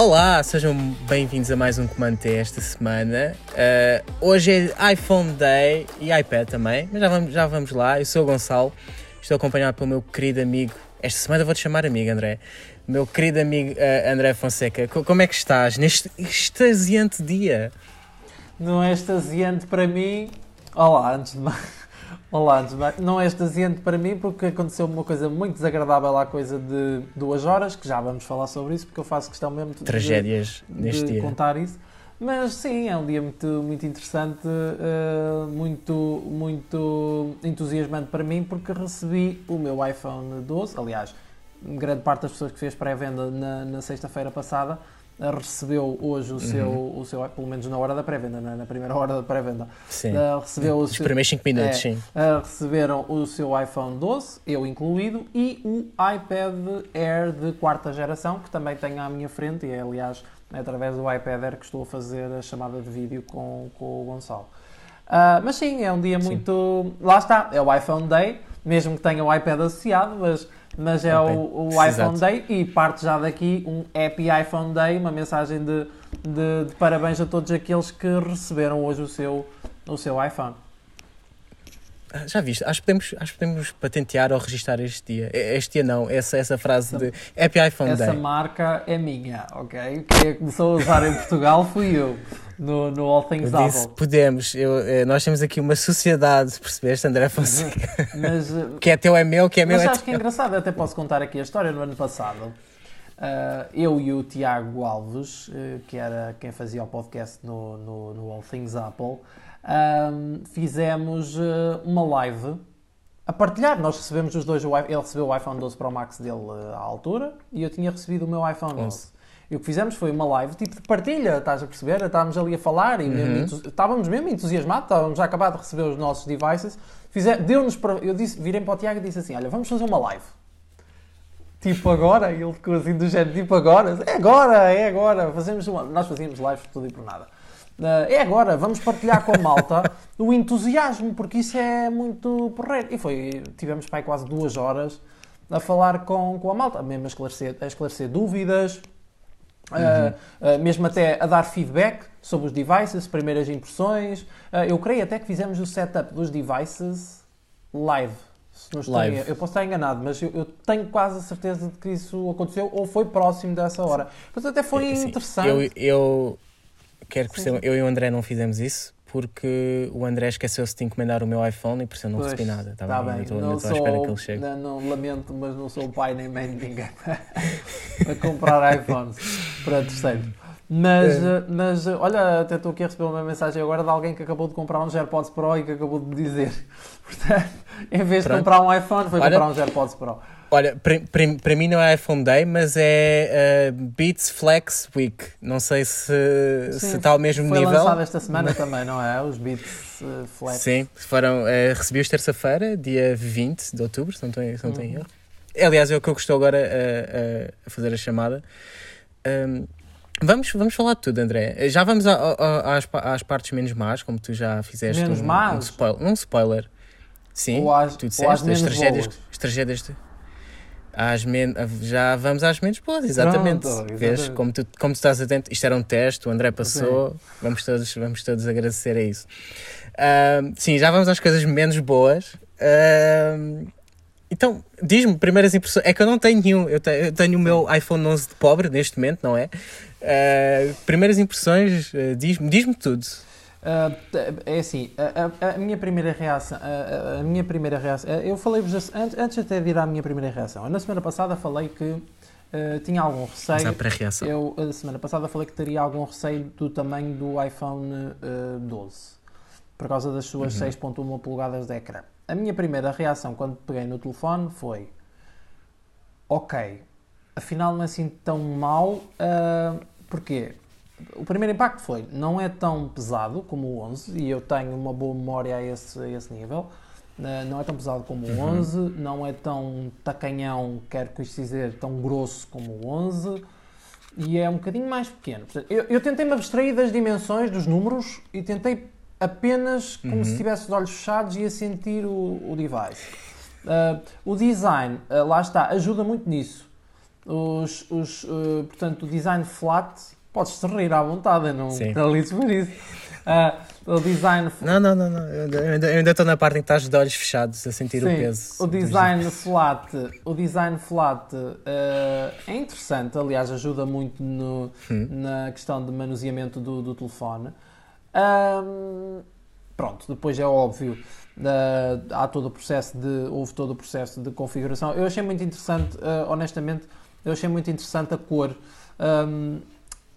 Olá, sejam bem-vindos a mais um Comando T esta semana. Uh, hoje é iPhone Day e iPad também, mas já vamos, já vamos lá. Eu sou o Gonçalo, estou acompanhado pelo meu querido amigo. Esta semana vou-te chamar amigo, André. Meu querido amigo uh, André Fonseca, como é que estás neste extasiante dia? Não é extasiante para mim. Olá, antes de mais. Olá, não é extasiante para mim porque aconteceu uma coisa muito desagradável há coisa de duas horas, que já vamos falar sobre isso, porque eu faço questão mesmo de, Tragédias de, neste de dia. contar isso. Mas sim, é um dia muito, muito interessante, uh, muito, muito entusiasmante para mim, porque recebi o meu iPhone 12. Aliás, grande parte das pessoas que fez pré-venda na, na sexta-feira passada recebeu hoje o uhum. seu, o seu, pelo menos na hora da pré-venda, na, primeira hora da pré-venda, uh, recebeu Os primeiros 5 minutos, é, sim. Uh, receberam o seu iPhone 12, eu incluído, e o iPad Air de quarta geração, que também tenho à minha frente, e é aliás através do iPad Air que estou a fazer a chamada de vídeo com, com o Gonçalo. Uh, mas sim, é um dia muito. Sim. Lá está, é o iPhone Day, mesmo que tenha o iPad associado, mas mas é okay. o, o iPhone Day e parte já daqui um Happy iPhone Day, uma mensagem de, de, de, parabéns a todos aqueles que receberam hoje o seu, o seu iPhone. Ah, já viste? Acho que, podemos, acho que podemos patentear ou registrar este dia. Este dia não, essa, essa frase essa, de Happy iPhone essa Day. Essa marca é minha, ok? Quem começou a usar em Portugal fui eu no, no All Things eu disse, Podemos, eu, eh, nós temos aqui uma sociedade, percebeste, André Fonseca? Mas, eh, que é teu é meu, que é meu mas é acho que é engraçado, até posso contar aqui a história no ano passado. Uh, eu e o Tiago Alves, uh, que era quem fazia o podcast no, no, no All Things Apple, uh, fizemos uma live a partilhar. Nós recebemos os dois, ele recebeu o iPhone 12 Pro Max dele à altura e eu tinha recebido o meu iPhone 11. E o que fizemos foi uma live tipo de partilha, estás a perceber? Estávamos ali a falar e uhum. mesmo estávamos mesmo entusiasmados, estávamos já acabados de receber os nossos devices. Deu-nos para, eu disse, virei para o Tiago e disse assim: Olha, vamos fazer uma live. Tipo agora, e ele ficou assim do género, tipo agora, é agora, é agora. Fazemos uma, nós fazíamos lives tudo e por nada. Uh, é agora, vamos partilhar com a malta o entusiasmo, porque isso é muito porreiro. E foi, tivemos para aí quase duas horas a falar com, com a malta, mesmo a esclarecer, a esclarecer dúvidas, Uhum. Uh, mesmo até a dar feedback sobre os devices, primeiras impressões. Uh, eu creio até que fizemos o setup dos devices live. Se não estou live. eu posso estar enganado, mas eu, eu, tenho quase a certeza de que isso aconteceu ou foi próximo dessa hora. Mas até foi assim, interessante. Eu, eu quero que percebam, eu e o André não fizemos isso porque o André esqueceu-se de encomendar o meu iPhone e por isso eu não pois, recebi nada. Tá, tá bem, estou, estou à espera que ele chegue. Não, não, lamento, mas não sou o pai nem mãe de ninguém para comprar iPhones para terceiros. Mas, é. mas olha, até estou aqui a receber uma mensagem agora de alguém que acabou de comprar um AirPods Pro e que acabou de dizer. Portanto, em vez Pronto. de comprar um iPhone, foi olha, comprar um AirPods Pro. Olha, para mim não é iPhone Day, mas é uh, Beats Flex Week. Não sei se, Sim, se está ao mesmo foi nível. Foi lançado esta semana também, não é? Os Beats uh, Flex. Sim, foram, uh, recebi-os terça-feira, dia 20 de outubro, se não estou, se não uhum. erro. Aliás, é o que eu estou agora a, a fazer a chamada. Um, Vamos, vamos falar de tudo, André. Já vamos a, a, às, às partes menos más, como tu já fizeste. Menos um, más? Um spoiler. Um spoiler. Sim, ou às, tu disseste, as tragédias, as tragédias de, às men já vamos às menos boas, exatamente. Pronto, Vês, como tu, como tu estás atento, isto era um teste, o André passou, vamos todos, vamos todos agradecer a isso. Uh, sim, já vamos às coisas menos boas. Uh, então, diz-me, primeiras impressões. É que eu não tenho nenhum, eu tenho, eu tenho o meu iPhone 11 de pobre neste momento, não é? Uh, primeiras impressões, diz-me diz tudo. Uh, é assim, a, a, a, minha primeira reação, a, a minha primeira reação, eu falei-vos antes, antes até de ir à minha primeira reação. na semana passada falei que uh, tinha algum receio. Mas pré-reação. Eu, a semana passada falei que teria algum receio do tamanho do iPhone uh, 12, por causa das suas uhum. 6.1 polegadas de ecrã. A minha primeira reação quando peguei no telefone foi: Ok, afinal não é assim tão mal. Uh, porquê? O primeiro impacto foi, não é tão pesado como o 11, e eu tenho uma boa memória a esse, a esse nível, uh, não é tão pesado como o 11, uhum. não é tão tacanhão, quero que isto dizer, tão grosso como o 11, e é um bocadinho mais pequeno. Eu, eu tentei-me abstrair das dimensões, dos números, e tentei apenas como uhum. se tivesse os olhos fechados e a sentir o, o device. Uh, o design, uh, lá está, ajuda muito nisso. os, os, uh, portanto, o design flat, podes-te rir à vontade, não lides por isso. Uh, o design. Não, não, não, não. Eu ainda estou na parte em que estás de olhos fechados a sentir Sim, o peso. O design flat, o design flat uh, é interessante, aliás, ajuda muito no, hum. na questão de manuseamento do, do telefone. Um, pronto, depois é óbvio, uh, há todo o processo de, houve todo o processo de configuração. Eu achei muito interessante, uh, honestamente, eu achei muito interessante a cor. Um,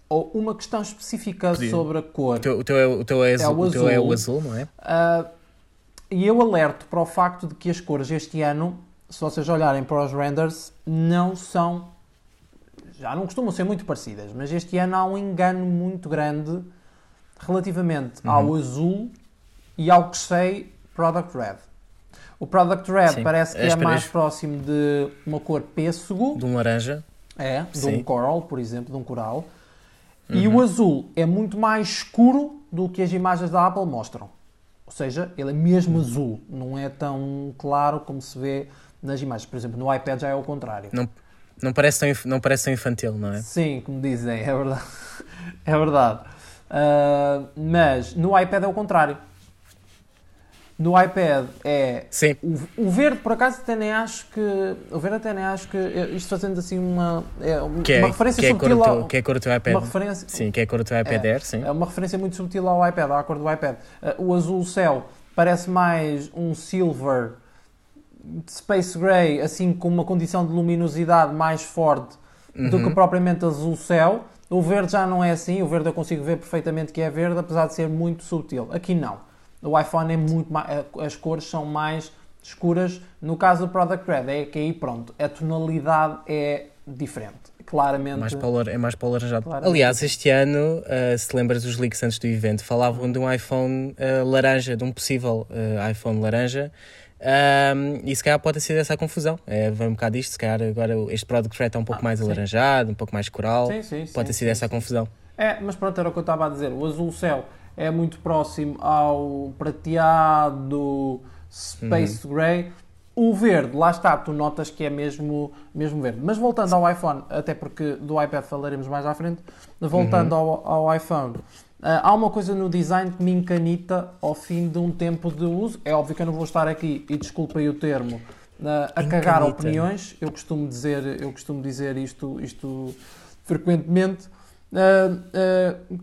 ou uma questão específica Sim. sobre a cor. O teu, o teu, é, o teu, é, é, o, o teu é o azul, não é? Uh, e eu alerto para o facto de que as cores este ano, se vocês olharem para os renders, não são. Já não costumam ser muito parecidas, mas este ano há um engano muito grande relativamente uhum. ao azul e ao que sei Product Red. O Product Red Sim. parece que é, é mais próximo de uma cor pêssego. De um laranja. É, de Sim. um coral, por exemplo, de um coral. Uhum. E o azul é muito mais escuro do que as imagens da Apple mostram. Ou seja, ele é mesmo uhum. azul, não é tão claro como se vê nas imagens. Por exemplo, no iPad já é o contrário. Não, não, parece, tão, não parece tão infantil, não é? Sim, como dizem, é verdade. é verdade. Uh, mas no iPad é o contrário. No iPad é. Sim. O, o, verde, por acaso, até nem acho que. O verde até nem acho que. Isto fazendo assim uma. É, que é, uma referência que é subtil ao, teu, Que é a cor do teu iPad. Uma referência, sim, que é a cor do teu iPad é, Air, sim. É uma referência muito subtil ao iPad, à cor do iPad. Uh, o azul céu parece mais um silver space gray, assim com uma condição de luminosidade mais forte uhum. do que uhum. propriamente azul céu. O verde já não é assim, o verde eu consigo ver perfeitamente que é verde, apesar de ser muito subtil. Aqui não. O iPhone é muito mais, é, as cores são mais escuras. No caso do Product Red, é que aí pronto, a tonalidade é diferente. Claramente. Mais para é mais para o laranjado. Aliás, este ano, uh, se lembras dos leaks antes do evento, falavam de um iPhone uh, laranja, de um possível uh, iPhone laranja. Um, e se calhar pode ser essa a confusão. É, vai um bocado disto. Se calhar agora este Product Red está um pouco ah, mais sim. alaranjado, um pouco mais coral. Sim, sim, pode ter sido essa a confusão. É, mas pronto, era o que eu estava a dizer. O azul céu é muito próximo ao prateado Space uhum. Gray. O verde, lá está, tu notas que é mesmo, mesmo verde. Mas voltando ao iPhone, até porque do iPad falaremos mais à frente, voltando uhum. ao, ao iPhone, uh, há uma coisa no design que me encanita ao fim de um tempo de uso. É óbvio que eu não vou estar aqui, e desculpem o termo, uh, a encanita. cagar opiniões. Eu costumo dizer, eu costumo dizer isto, isto frequentemente. Uh,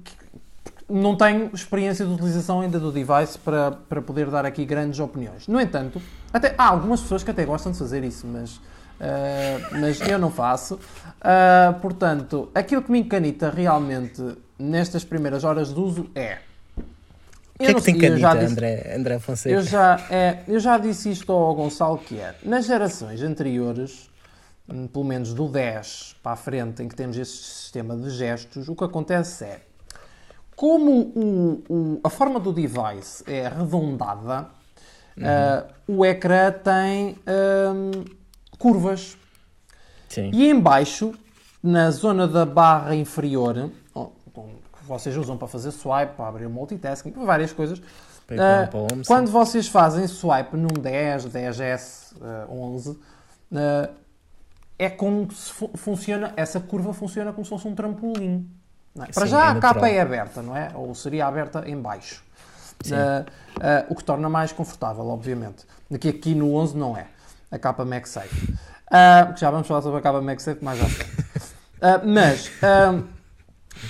não tenho experiência de utilização ainda do device para, para poder dar aqui grandes opiniões. No entanto, até, há algumas pessoas que até gostam de fazer isso, mas, uh, mas eu não faço. Uh, portanto, aquilo que me encanita realmente nestas primeiras horas de uso é. O que é que tem canita, disse, André, André Fonseca? Eu já, é, eu já disse isto ao Gonçalo, que é, nas gerações anteriores, hum, pelo menos do 10 para a frente, em que temos este sistema de gestos, o que acontece é, como o, o, a forma do device é arredondada, uhum. uh, o ecrã tem um, curvas. Sim. E embaixo, na zona da barra inferior, que vocês usam para fazer swipe, para abrir o multitasking, para várias coisas, uh, quando vocês fazem swipe num 10, 10S, uh, 11, uh, é como se fu funciona, essa curva funciona como se fosse um trampolim. É? Para Sim, já é a capa é aberta, não é? Ou seria aberta em baixo. Uh, uh, o que torna mais confortável, obviamente. Aqui, aqui no 11 não é. A capa MagSafe. Uh, já vamos falar sobre a capa MagSafe mais à frente. Mas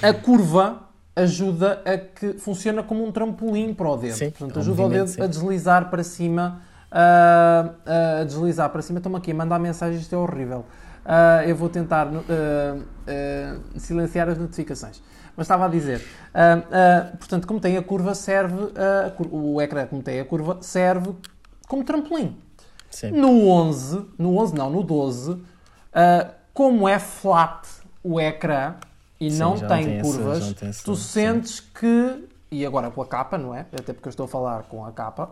a curva ajuda a que funciona como um trampolim para o dedo. Sim, Portanto, ajuda o dedo sim. a deslizar para cima. a deslizar para cima. Estou-me aqui a mandar mensagens, isto é horrível. Uh, eu vou tentar uh, uh, silenciar as notificações. Mas estava a dizer, portanto, como tem a curva, serve, o ecrã como tem a curva, serve como trampolim. Sim. No 11, no 11 não, no 12, como é flat o ecrã e Sim, não, tem tem curvas, essa, tem tu sentes Sim. que, e agora com a capa, não é? Até porque eu estou a falar com a capa,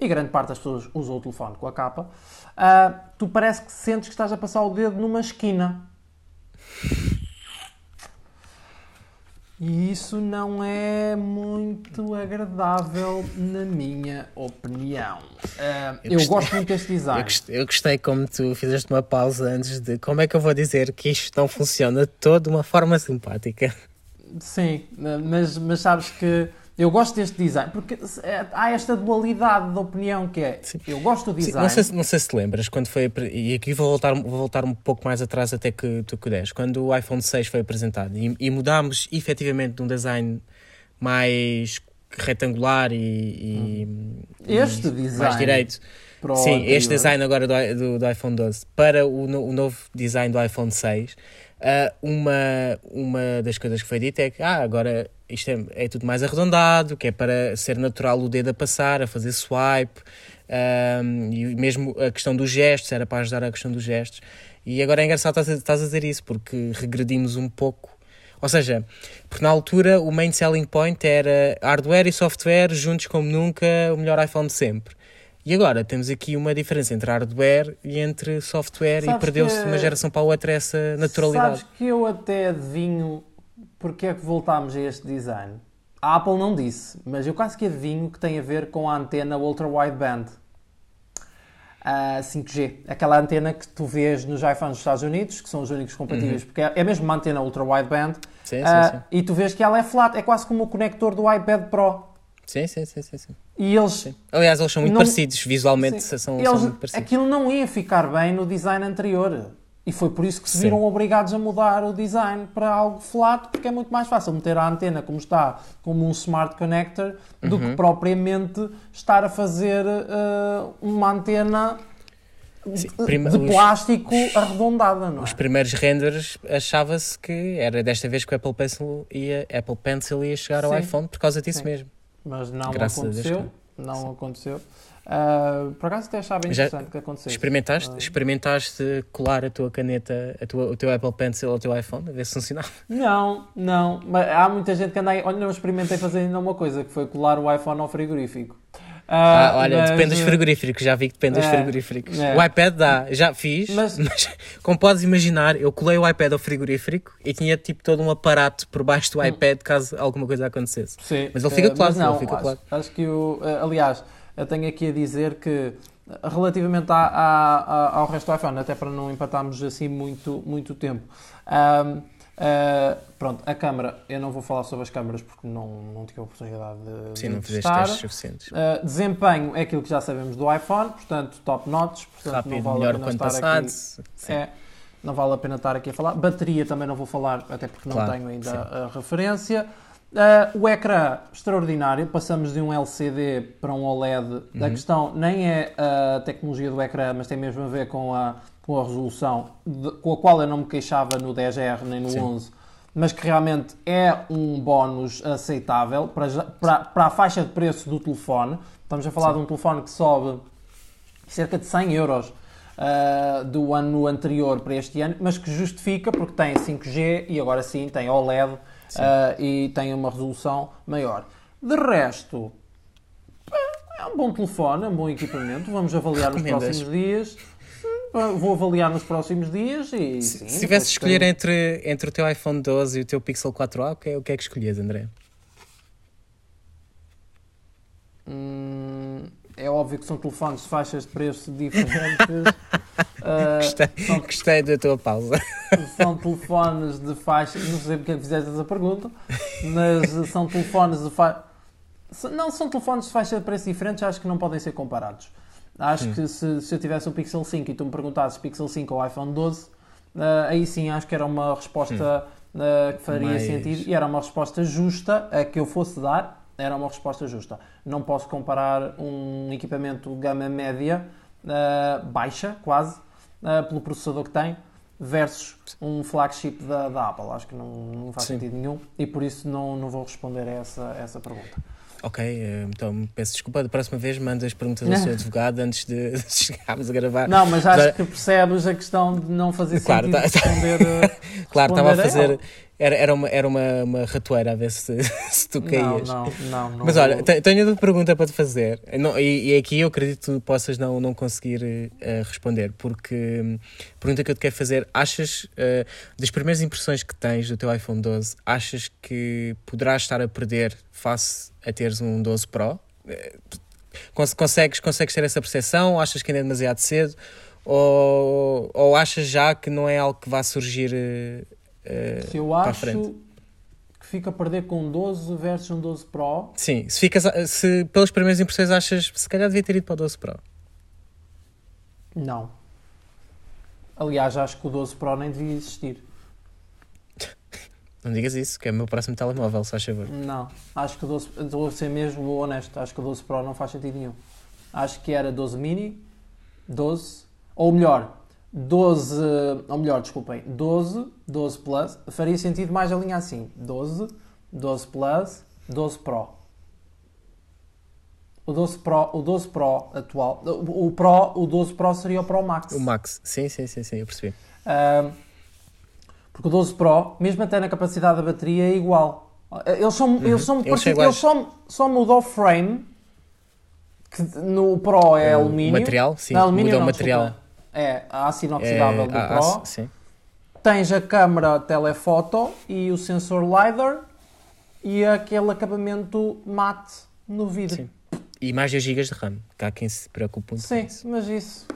e grande parte das pessoas usa o telefone com a capa, uh, tu parece que sentes que estás a passar o dedo numa esquina. E isso não é muito agradável, na minha opinião. Uh, eu, eu gostei, gosto muito deste design. Eu gostei, eu gostei, como tu fizeste uma pausa antes de como é que eu vou dizer que isto não funciona de toda uma forma simpática. Sim, mas, mas sabes que eu gosto deste design, porque é, há esta dualidade de opinião que é, Sim. eu gosto do design. Sim, não, sei, não sei se te lembras, quando foi, e aqui vou voltar, vou voltar um pouco mais atrás até que tu que quando o iPhone 6 foi apresentado e, e mudámos efetivamente de um design mais retangular e, hum. este e design mais direito. Sim, este design agora do, do, do iPhone 12 para o, o novo design do iPhone 6 Uh, uma, uma das coisas que foi dita é que ah, agora isto é, é, tudo mais arredondado, que é para ser natural o dedo a passar, a fazer swipe, e mesmo a questão dos gestos, era para ajudar a questão dos gestos. E agora é engraçado estás a dizer isso, porque regredimos um pouco. Ou seja, porque na altura o main selling point era hardware e software juntos como nunca, o melhor iPhone de sempre. E agora temos aqui uma diferença entre hardware e entre software sabes e perdeu-se de uma geração para a outra essa naturalidade. Sabes que eu até adivinho porque é que voltámos a este design. A Apple não disse, mas eu quase que adivinho que tem a ver com a antena Ultra Wideband. Uh, 5G, aquela antena que tu vês nos iPhones dos Estados Unidos, que são os únicos compatíveis, uhum. porque é, mesmo uma antena ultra wideband, sim, uh, sim, sim. e tu vês que ela é flat, é quase como o conector do iPad Pro. Sim, sim, sim, sim. sim. E eles. Sim. Aliás, eles são muito não, parecidos, visualmente sim. são, eles, são muito parecidos. Aquilo não ia ficar bem no design anterior. E foi por isso que se viram sim. obrigados a mudar o design para algo flat, porque é muito mais fácil meter a antena como está, como um smart connector, do uhum. que propriamente estar a fazer uh, uma antena Sim, de plástico os, arredondada, não é? Os primeiros renders achava-se que era desta vez que o Apple Pencil ia, Apple Pencil ia chegar ao iPhone por causa disso mesmo mas não Graças aconteceu. Não Sim. aconteceu. Uh, por acaso até achava interessante Já que acontecesse. Experimentaste, uh, experimentaste colar a tua caneta, a tua, o teu Apple Pencil ao teu iPhone, a ver se funcionava? Não, não. Mas há muita gente que anda aí. Olha, eu experimentei fazer ainda uma coisa, que foi colar o iPhone ao frigorífico. Ah, ah, olha, mas... depende dos frigoríficos, já vi que depende é, dos frigoríficos. É. O iPad dá, já fiz, mas... mas... como podes imaginar, eu colei o iPad ao frigorífico e tinha tipo todo um aparato por baixo do hum. iPad caso alguma coisa acontecesse. Sim, mas ele fica claro, não, ele fica acho, claro. Acho que o. Eh, aliás, eu tenho aqui a dizer que relativamente à, à, ao resto do iPhone, até para não empatarmos assim muito, muito tempo. Um, Uh, pronto, a câmara, eu não vou falar sobre as câmaras porque não, não tive a oportunidade de. Sim, não fizeste testes suficientes. Uh, desempenho é aquilo que já sabemos do iPhone, portanto, top notch. Portanto, Rápido, não vale melhor a pena estar passado. Aqui, é, não vale a pena estar aqui a falar. Bateria também não vou falar, até porque não claro, tenho ainda sim. a referência. Uh, o ecrã extraordinário, passamos de um LCD para um OLED. Uhum. A questão nem é a tecnologia do ecrã, mas tem mesmo a ver com a com a resolução de, com a qual eu não me queixava no 10R nem no Sim. 11, mas que realmente é um bónus aceitável para, para, para a faixa de preço do telefone. Estamos a falar Sim. de um telefone que sobe cerca de 100 euros uh, do ano anterior para este ano, mas que justifica porque tem 5G e agora sim tem OLED uh, e tem uma resolução maior. De resto, é um bom telefone, é um bom equipamento. Vamos avaliar nos próximos dias. Vou avaliar nos próximos dias e. Se, sim, se tivesse de escolher entre, entre o teu iPhone 12 e o teu Pixel 4a, o que é, o que, é que escolhias, André? Hum, é óbvio que são telefones de faixas de preço diferentes. uh, gostei, são, gostei da tua pausa. São telefones de faixas. Não sei porque é fizeste essa pergunta, mas são telefones de faixa. Não, são telefones de faixa de preço diferentes, acho que não podem ser comparados. Acho sim. que se, se eu tivesse um Pixel 5 e tu me perguntasses Pixel 5 ou iPhone 12, uh, aí sim acho que era uma resposta uh, que faria Mais... sentido e era uma resposta justa a que eu fosse dar. Era uma resposta justa. Não posso comparar um equipamento gama média, uh, baixa quase, pelo processador que tem, versus um flagship da, da Apple. Acho que não, não faz sim. sentido nenhum e por isso não, não vou responder a essa, a essa pergunta. Ok, eh, então peço desculpa, da próxima vez manda as perguntas ao seu advogado antes de chegarmos a gravar. Não, mas acho que percebes a questão de não fazer claro, sentido tá, responder. claro, estava a fazer. Era, era, uma, era uma, uma ratoeira a ver se, se tu caías. Não, não, não. Mas olha, tenho outra pergunta para te fazer. Não, e, e aqui eu acredito que tu possas não, não conseguir uh, responder, porque um, a pergunta que eu te quero fazer: achas, uh, das primeiras impressões que tens do teu iPhone 12, achas que poderás estar a perder face a teres um 12 Pro? Uh, consegues, consegues ter essa percepção? Achas que ainda é demasiado cedo? Ou, ou achas já que não é algo que vá surgir uh, se eu acho que fica a perder com um 12 versus um 12 Pro. Sim, se, ficas, se pelas primeiras impressões achas se calhar devia ter ido para o 12 Pro. Não. Aliás, acho que o 12 Pro nem devia existir. Não digas isso, que é o meu próximo telemóvel, se faz favor. Não, acho que o 12, vou ser mesmo honesto, acho que o 12 Pro não faz sentido nenhum. Acho que era 12 mini, 12, ou melhor, 12, ou melhor, desculpem, 12, 12 Plus, faria sentido mais a linha assim, 12, 12 Plus, 12 Pro. O 12 Pro, o 12 Pro atual, o Pro, o 12 Pro seria o Pro Max. O Max, sim, sim, sim, sim eu percebi. Uh, porque o 12 Pro, mesmo até na capacidade da bateria, é igual. Eles são, uhum. eles são eles, eles só, só mudou o frame, que no Pro é o alumínio. material, sim, alumínio, mudou o material. Desculpa é a aço inoxidável é, do Pro. sim. Tens a câmera telefoto e o sensor LiDAR e aquele acabamento mate no vidro. Sim. E mais de GB de RAM, que há quem se preocupe muito Sim, mas isso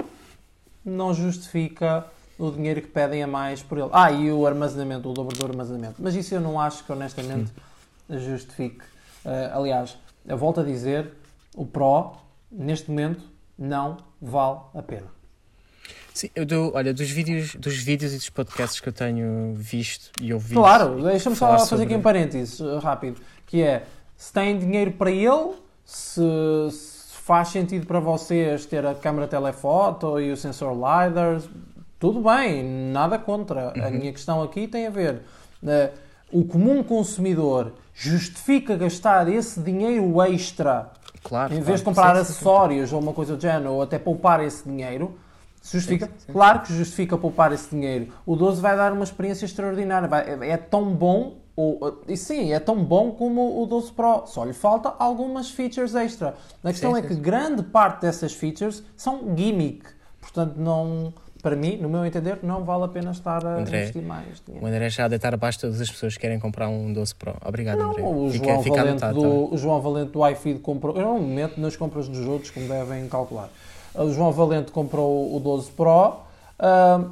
não justifica o dinheiro que pedem a mais por ele. Ah, e o armazenamento, o dobro do armazenamento. Mas isso eu não acho que honestamente justifique. Uh, aliás, eu volto a dizer, o Pro, neste momento, não vale a pena. Sim, eu dou, olha, dos vídeos, dos vídeos e dos podcasts que eu tenho visto e ouvido. Claro, deixa-me só fazer sobre... aqui um parênteses uh, rápido, que é se tem dinheiro para ele, se, se, faz sentido para vocês ter a câmera telefoto e o sensor LiDAR, tudo bem, nada contra. Uhum. A minha questão aqui tem a ver. Uh, o comum consumidor justifica gastar esse dinheiro extra claro, em vez claro. de comprar sim, acessórios sim. ou uma coisa do género, ou até poupar esse dinheiro Justifica? Sim, sim. Claro que justifica poupar esse dinheiro. O 12 vai dar uma experiência extraordinária. Vai, é, é, tão bom, ou, e sim, é tão bom como o 12 Pro. Só lhe falta algumas features extra. A questão sim, é que grande parte dessas features são gimmick. Portanto, não, para mim, no meu entender, não vale a pena estar a André, investir mais dinheiro. O André já a deitar abaixo todas as pessoas que querem comprar um 12 Pro. Obrigado, não, André. O fica, João, fica Valente do, tá o João Valente do iFeed comprou. Eu não me meto nas compras dos outros, como devem calcular. O João Valente comprou o 12 Pro, uh,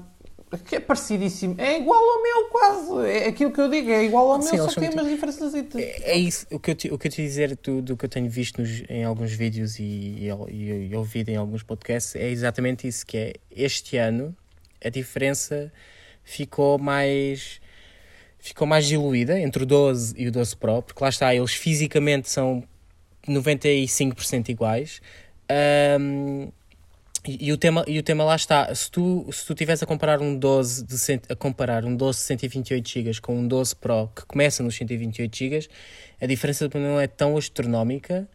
que é parecidíssimo. É igual ao meu, quase. É aquilo que eu digo, é igual ao meu, Sim, só tem umas diferenças. É, é, isso o que eu te, o que eu te dizer do, do que eu tenho visto nos, em alguns vídeos e, e, e, e ouvido em alguns podcasts é exatamente isso, que é este ano a diferença ficou mais ficou mais diluída entre o 12 e o 12 Pro, porque lá está, eles fisicamente são 95% iguais. Um, e, e, o tema, e o tema lá está, se tu, se tu tivesse a comparar um 12 de cent, a comparar um 12 de 128 GB com um 12 Pro que começa nos 128 GB, a diferença não é tão astronómica.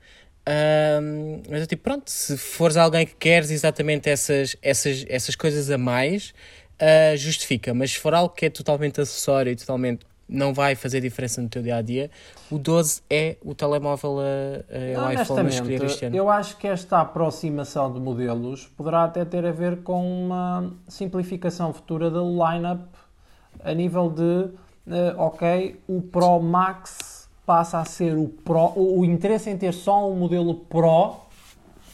Um, mas eu tipo, pronto, se fores alguém que queres exatamente essas, essas, essas coisas a mais, uh, justifica. Mas se for algo que é totalmente acessório e totalmente não vai fazer diferença no teu dia a dia, o 12 é o telemóvel a, iPhone a escolher este ano. Eu acho que esta aproximação de modelos poderá até ter a ver com uma simplificação futura da lineup a nível de, uh, ok, o Pro Max passa a ser o Pro, o, interesse em ter só um modelo Pro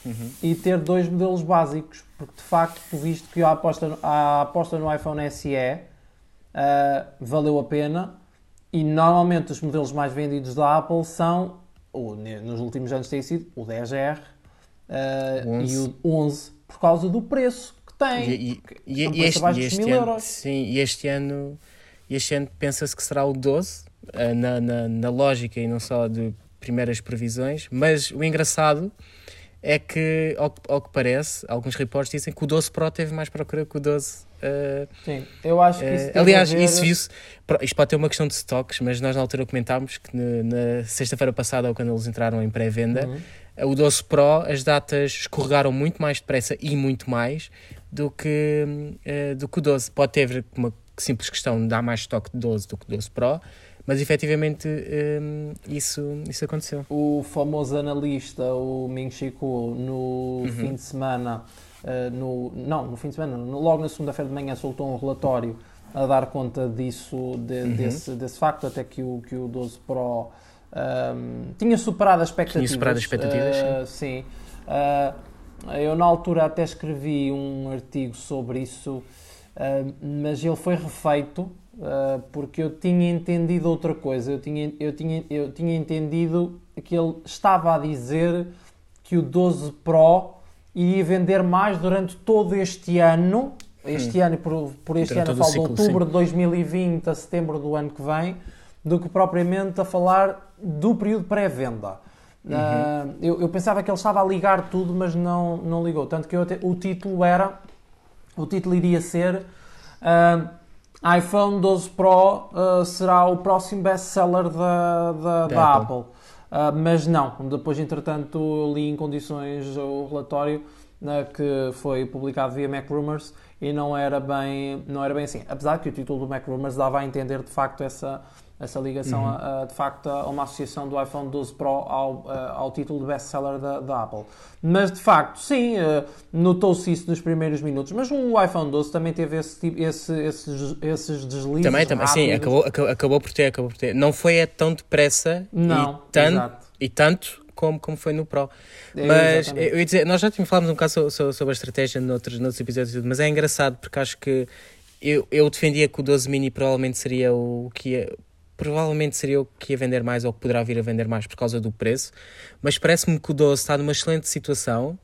uhum. e ter dois modelos básicos, porque de facto, visto que a aposta, a aposta no iPhone SE uh, valeu a pena e normalmente os modelos mais vendidos da Apple são, ou nos últimos anos tem sido, o 10R uh, e o 11, por causa do preço que tem. E, e, e, este, e este ano, euros. Sim, e este ano, este ano pensa-se que será o 12, uh, na, na, na lógica e não só de primeiras previsões, mas o engraçado é que, ao, ao que parece, alguns reportes dizem que o 12 Pro teve mais procura que o 12 Uh, Sim, eu acho que isso uh, Aliás, ver... isso viu-se. Isto pode ter uma questão de stocks, mas nós na altura comentámos que na, na sexta-feira passada, ou quando eles entraram em pré-venda, uhum. o 12 Pro, as datas escorregaram muito mais depressa e muito mais do que, uh, do que o 12. Pode ter uma, simples questão de dar mais estoque de 12 do que 12 Pro, mas efetivamente um, isso, isso aconteceu. O famoso analista, o Ming Chi Kuo, no uhum. fim de semana, uh, no, não, no fim de semana, logo na segunda-feira de manhã soltou um relatório a dar conta disso, de, uhum. desse, desse facto, até que o, que o 12 Pro um, tinha superado as expectativas. Tinha superado as expectativas, uh, sim. sim. Uh, eu na altura até escrevi um artigo sobre isso, mas ele foi refeito uh, porque eu tinha entendido outra coisa. Eu tinha, eu, tinha, eu tinha entendido que ele estava a dizer que o 12 Pro iria vender mais durante todo este ano. Este hum. ano, por, por este durante ano, falo de outubro sim. de 2020 a setembro do ano que vem, do que propriamente a falar do período pré-venda. Uhum. Uh, eu, eu, pensava que ele estava a ligar tudo, mas não, não ligou. Tanto que eu, o título era. O título iria ser. Uh, iPhone 12 Pro uh, será o próximo best-seller da, da, da, Apple. Apple. Uh, mas não, depois entretanto li em condições o relatório uh, que foi publicado via Mac Rumors e não era bem, não era bem assim. Apesar que o título do Mac Rumors dava a entender de facto essa, essa ligação, uhum. de facto, a uma associação do iPhone 12 Pro ao, ao título de best-seller da, da, Apple. Mas, de facto, sim, eh, notou-se isso nos primeiros minutos, mas o iPhone 12 também teve esse, tipo, esse, esses, esses deslizes Também, também, sim, acabou, acabou, por ter, acabou por ter. Não foi é tão depressa Não, e, tanto, e tanto como, como foi no Pro. É, mas eu ia dizer, nós já tínhamos falado um bocado sobre, sobre a estratégia noutros, noutros episódios, mas é engraçado porque acho que eu, eu defendia que o 12 mini provavelmente seria o que ia provavelmente seria o que ia vender mais ou que poderá vir a vender mais por causa do preço, mas parece-me que o 12 está numa excelente situação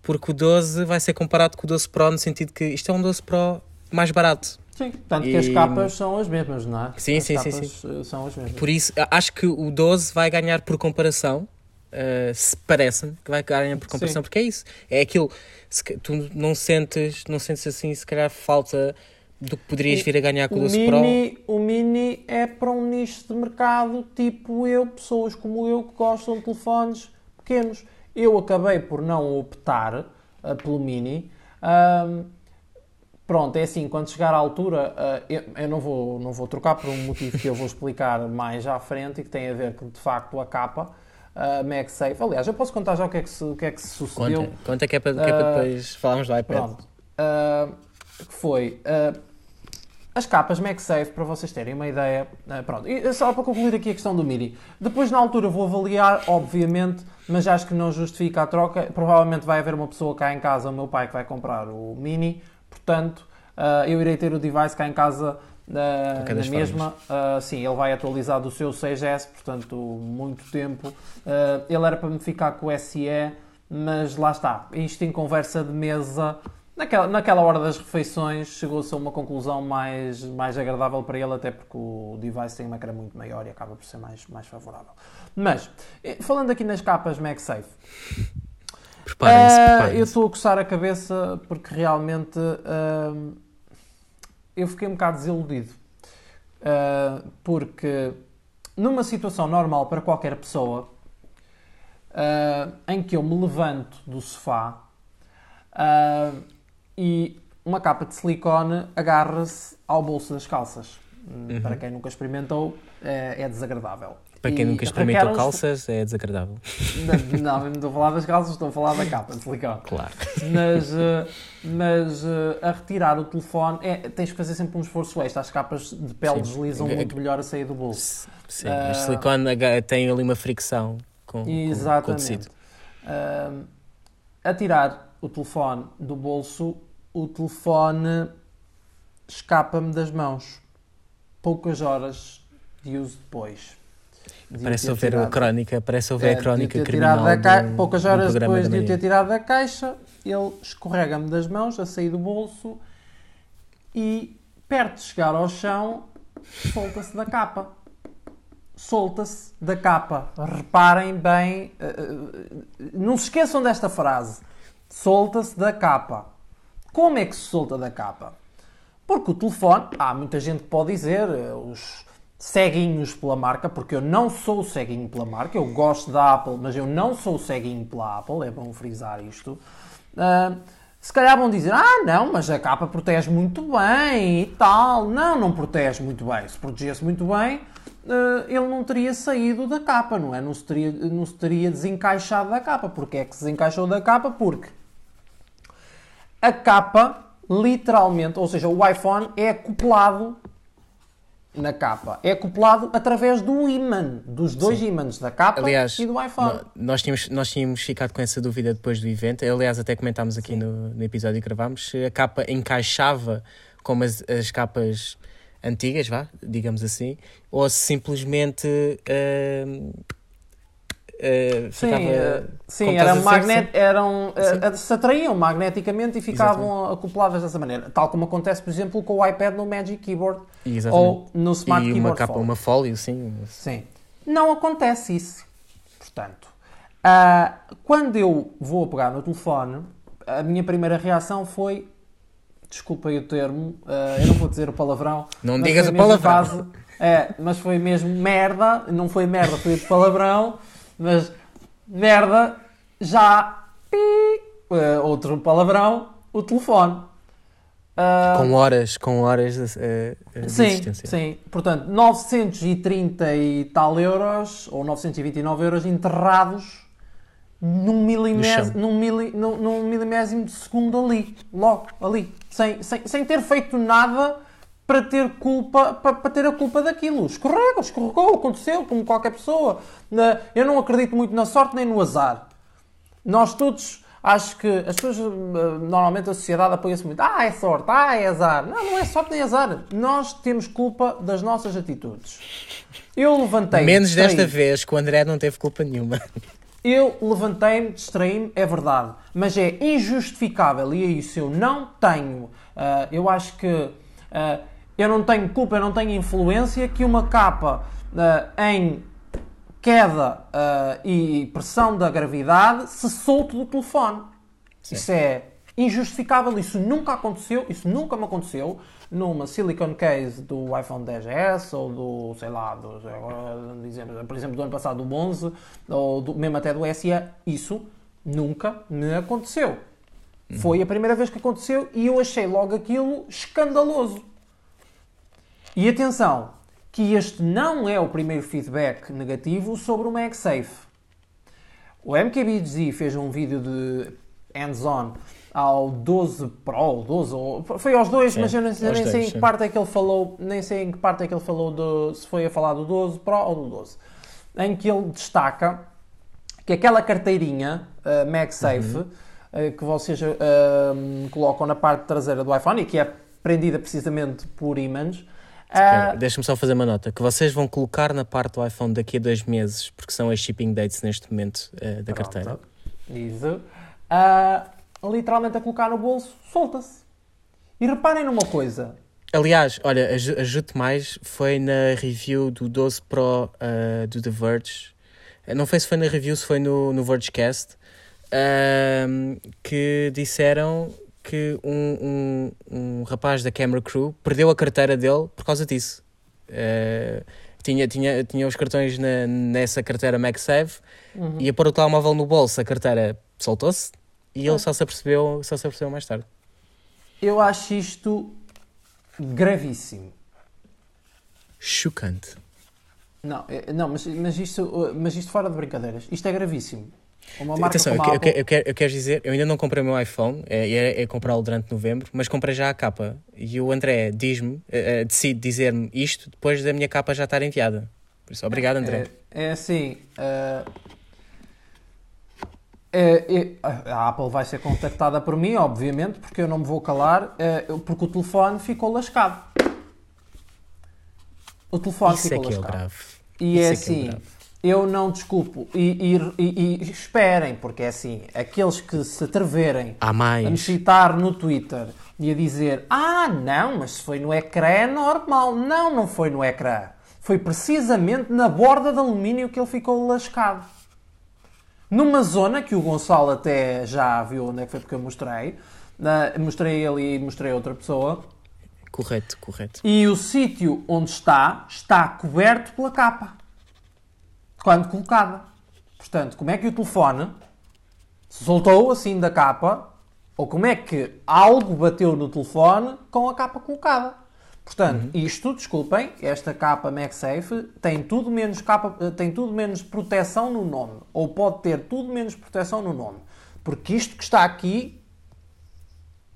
porque o 12 vai ser comparado com o 12 Pro no sentido que isto é um 12 Pro mais barato. Sim, tanto e... que as capas são as mesmas, não é? Sim, as sim, sim, sim. Eh, são as mesmas. Por isso, acho que o 12 vai ganhar por comparação, uh, se parece-me que vai ganhar por comparação, sim. porque é isso. É aquilo, se, tu não sentes, não sentes assim, se calhar falta do que poderias vir a ganhar com o 12 Pro? O Mini é para um nicho de mercado tipo eu, pessoas como eu que gostam de telefones pequenos. Eu acabei por não optar uh, pelo Mini. Um, pronto, é assim, quando chegar à altura, uh, eu, eu, não, vou, não vou trocar por um motivo que eu vou explicar mais à frente e que tem a ver com, de facto, a capa. Uh, MagSafe. Aliás, eu posso contar já o que é que, se, o que, é que se sucedeu. Conta, conta que, é para, que é para depois falarmos do iPad. Pronto. Uh, que foi as capas MagSafe, para vocês terem uma ideia, uh, pronto, e só para concluir aqui a questão do MIDI. Depois, na altura, vou avaliar, obviamente, mas acho que não justifica a troca. Provavelmente vai haver uma pessoa cá em casa, o meu pai, que vai comprar o Mini, portanto, uh, eu irei ter o device cá em casa uh, na mesma. Uh, sim, ele vai atualizar do seu 6S, portanto, muito tempo. Uh, ele era para me ficar com o SE, mas lá está. Isto em conversa de mesa Naquela, naquela hora das refeições chegou-se a uma conclusão mais, mais agradável para ele, até porque o device tem uma cara muito maior e acaba por ser mais, mais favorável. Mas, eh, falando aqui nas capas MagSafe, preparem-se, uh, preparem eu estou a coçar a cabeça porque realmente uh, eu fiquei um bocado desiludido. Uh, porque numa situação normal para qualquer pessoa, em que eu me levanto do sofá, e uma capa de silicone agarra-se ao bolso das calças. Uhum. Para quem nunca experimentou, é, é desagradável. Para quem e nunca experimentou calças, é desagradável. Não, não, não estou a falar das calças, estou a falar da capa de silicone. Claro. Mas, eh, mas eh, a retirar o telefone, é, tens que fazer sempre um esforço extra. As capas de pele Sim. deslizam muito melhor a sair do bolso. Sim, uh, o silicone tem ali uma fricção com, exatamente. com, com o tecido. Uh, a tirar o telefone do bolso o telefone escapa-me das mãos. Poucas horas de uso depois. De parece ouvir a crónica, parece ouvir é, a crónica criminal. Ca... Poucas horas depois de o ter tirado da caixa, ele escorrega-me das mãos, a sair do bolso e, perto de chegar ao chão, solta-se da capa. Solta-se da capa. Reparem bem, uh, não se esqueçam desta frase. Solta-se da capa. Como é que se solta da capa? Porque o telefone, há muita gente que pode dizer, eh, os ceguinhos pela marca, porque eu não sou ceguinho pela marca, eu gosto da Apple, mas eu não sou ceguinho pela Apple, é bom frisar isto. Uh, Se calhar vão dizer, ah, não, mas a capa protege muito bem e tal. Não, não protege muito bem. Se protegesse muito bem, uh, ele não teria saído da capa, não é? Não se, teria, não se teria desencaixado da capa. Porque é que se desencaixou da capa? Porque a capa, literalmente, ou seja, o iPhone é acoplado na capa. É acoplado através do ímã, dos dois Sim. ímãs da capa aliás, e do iPhone. Nós tínhamos, nós tínhamos ficado com essa dúvida depois do evento. Aliás, até comentámos aqui no, no, episódio que gravámos se a capa encaixava como as, as capas antigas, vá, digamos assim, ou se simplesmente uh, uh, sim, uh, sim era magnet, eram, uh, se atraíam magneticamente e ficavam Exatamente. acopladas dessa maneira. Tal como acontece, por exemplo, com o iPad no Magic Keyboard Exatamente. ou no Smart e Keyboard uma capa, uma folio, sim. Sim. Não acontece isso. Portanto, uh, quando eu vou pegar no telefone, a minha primeira reação foi desculpem o termo, uh, eu não vou dizer o palavrão. Não digas o palavrão. Base, é, mas foi mesmo merda, não foi merda, foi o palavrão, mas merda, já, pi, uh, outro palavrão, o telefone. Uh, com horas, com horas de, de sim, existência. Sim, portanto, 930 e tal euros, ou 929 euros enterrados num milimésimo, num, mili, num, num milimésimo de segundo ali, logo, ali, sem, sem, sem ter feito nada para ter culpa, para, para, ter a culpa daquilo. Escorrega, escorregou, aconteceu, como qualquer pessoa. Eu não acredito muito na sorte nem no azar. Nós todos, acho que as pessoas, eh, normalmente a sociedade apoia-se muito. Ah, é sorte, ah, é azar. Não, não é sorte nem azar. Nós temos culpa das nossas atitudes. Eu levantei. Menos desta vez, que o André não teve culpa nenhuma. Eu levantei-me, distraí-me, é verdade, mas é injustificável e é isso eu não tenho. Uh, eu acho que uh, eu não tenho culpa, eu não tenho influência que uma capa uh, em queda e pressão da gravidade se solte do telefone. Sim. Isso é injustificável, isso nunca aconteceu, isso nunca me aconteceu numa silicon case do iPhone 10s ou do, sei lá, do, por exemplo, do ano passado do 11 ou do, mesmo até do SE, isso nunca me aconteceu. Uhum. Foi a primeira vez que aconteceu e eu achei logo aquilo escandaloso. E atenção, que este não é o primeiro feedback negativo sobre o MagSafe. O MKBHD fez um vídeo de hands-on ao 12 Pro, 12, foi aos dois, sim, mas eu nem, nem sei dois, em que sim. parte é que ele falou, nem sei em que parte é que ele falou de, se foi a falar do 12 Pro ou do 12, em que ele destaca que aquela carteirinha uh, MagSafe uhum. uh, que vocês uh, colocam na parte traseira do iPhone e que é prendida precisamente por ímãs. Uh, Deixa-me só fazer uma nota que vocês vão colocar na parte do iPhone daqui a dois meses, porque são as shipping dates neste momento da Pronto. carteira. Isso literalmente a colocar no bolso, solta-se. E reparem numa coisa. Aliás, olha, ajude mais, foi na review do 12 Pro uh, do The Verge. Não sei se foi na review, se foi no, no Vergecast, uh, que disseram que um, um, um, rapaz da Camera Crew perdeu a carteira dele por causa disso. Uh, tinha, tinha, tinha os cartões na, nessa carteira MagSafe, uhum. ia pôr o telemóvel no bolso, a carteira soltou-se, e ele só se apercebeu, só se apercebeu mais tarde. Eu acho isto gravíssimo. Chocante. Não, é, não mas, mas, isto, mas isto fora de brincadeiras. Isto é gravíssimo. Uma marca Atenção, eu, Apple... eu, quero, eu quero dizer, eu ainda não comprei o meu iPhone, é, é, é comprá-lo durante novembro, mas comprei já a capa. E o André diz-me, é, decide dizer-me isto depois da minha capa já estar enviada. Por isso, obrigado, André. É, é assim, uh, é, é, a Apple vai ser contactada por mim, obviamente, porque eu não me vou calar, é, porque o telefone ficou lascado. O telefone Isso ficou é lascado. É grave. E Isso é, é assim, eu não desculpo. E, e, e, e, esperem, porque é assim, aqueles que se atreverem a me citar no Twitter e a dizer ah, não, mas foi no ecrã é normal. Não, não foi no ecrã. Foi precisamente na borda de alumínio que ele ficou lascado numa zona que o Gonçalo até já viu onde é que foi porque eu mostrei. Uh, mostrei ele e mostrei outra pessoa. Correto, correto. E o sítio onde está, está coberto pela capa. Quando colocada. Portanto, como é que o telefone se soltou assim da capa, Ou como é que algo bateu no telefone com a capa colocada. Portanto, uhum. isto, desculpem, esta capa MagSafe tem tudo, menos capa, tem tudo menos proteção no nome. Ou pode ter tudo menos proteção no nome. Porque isto que está aqui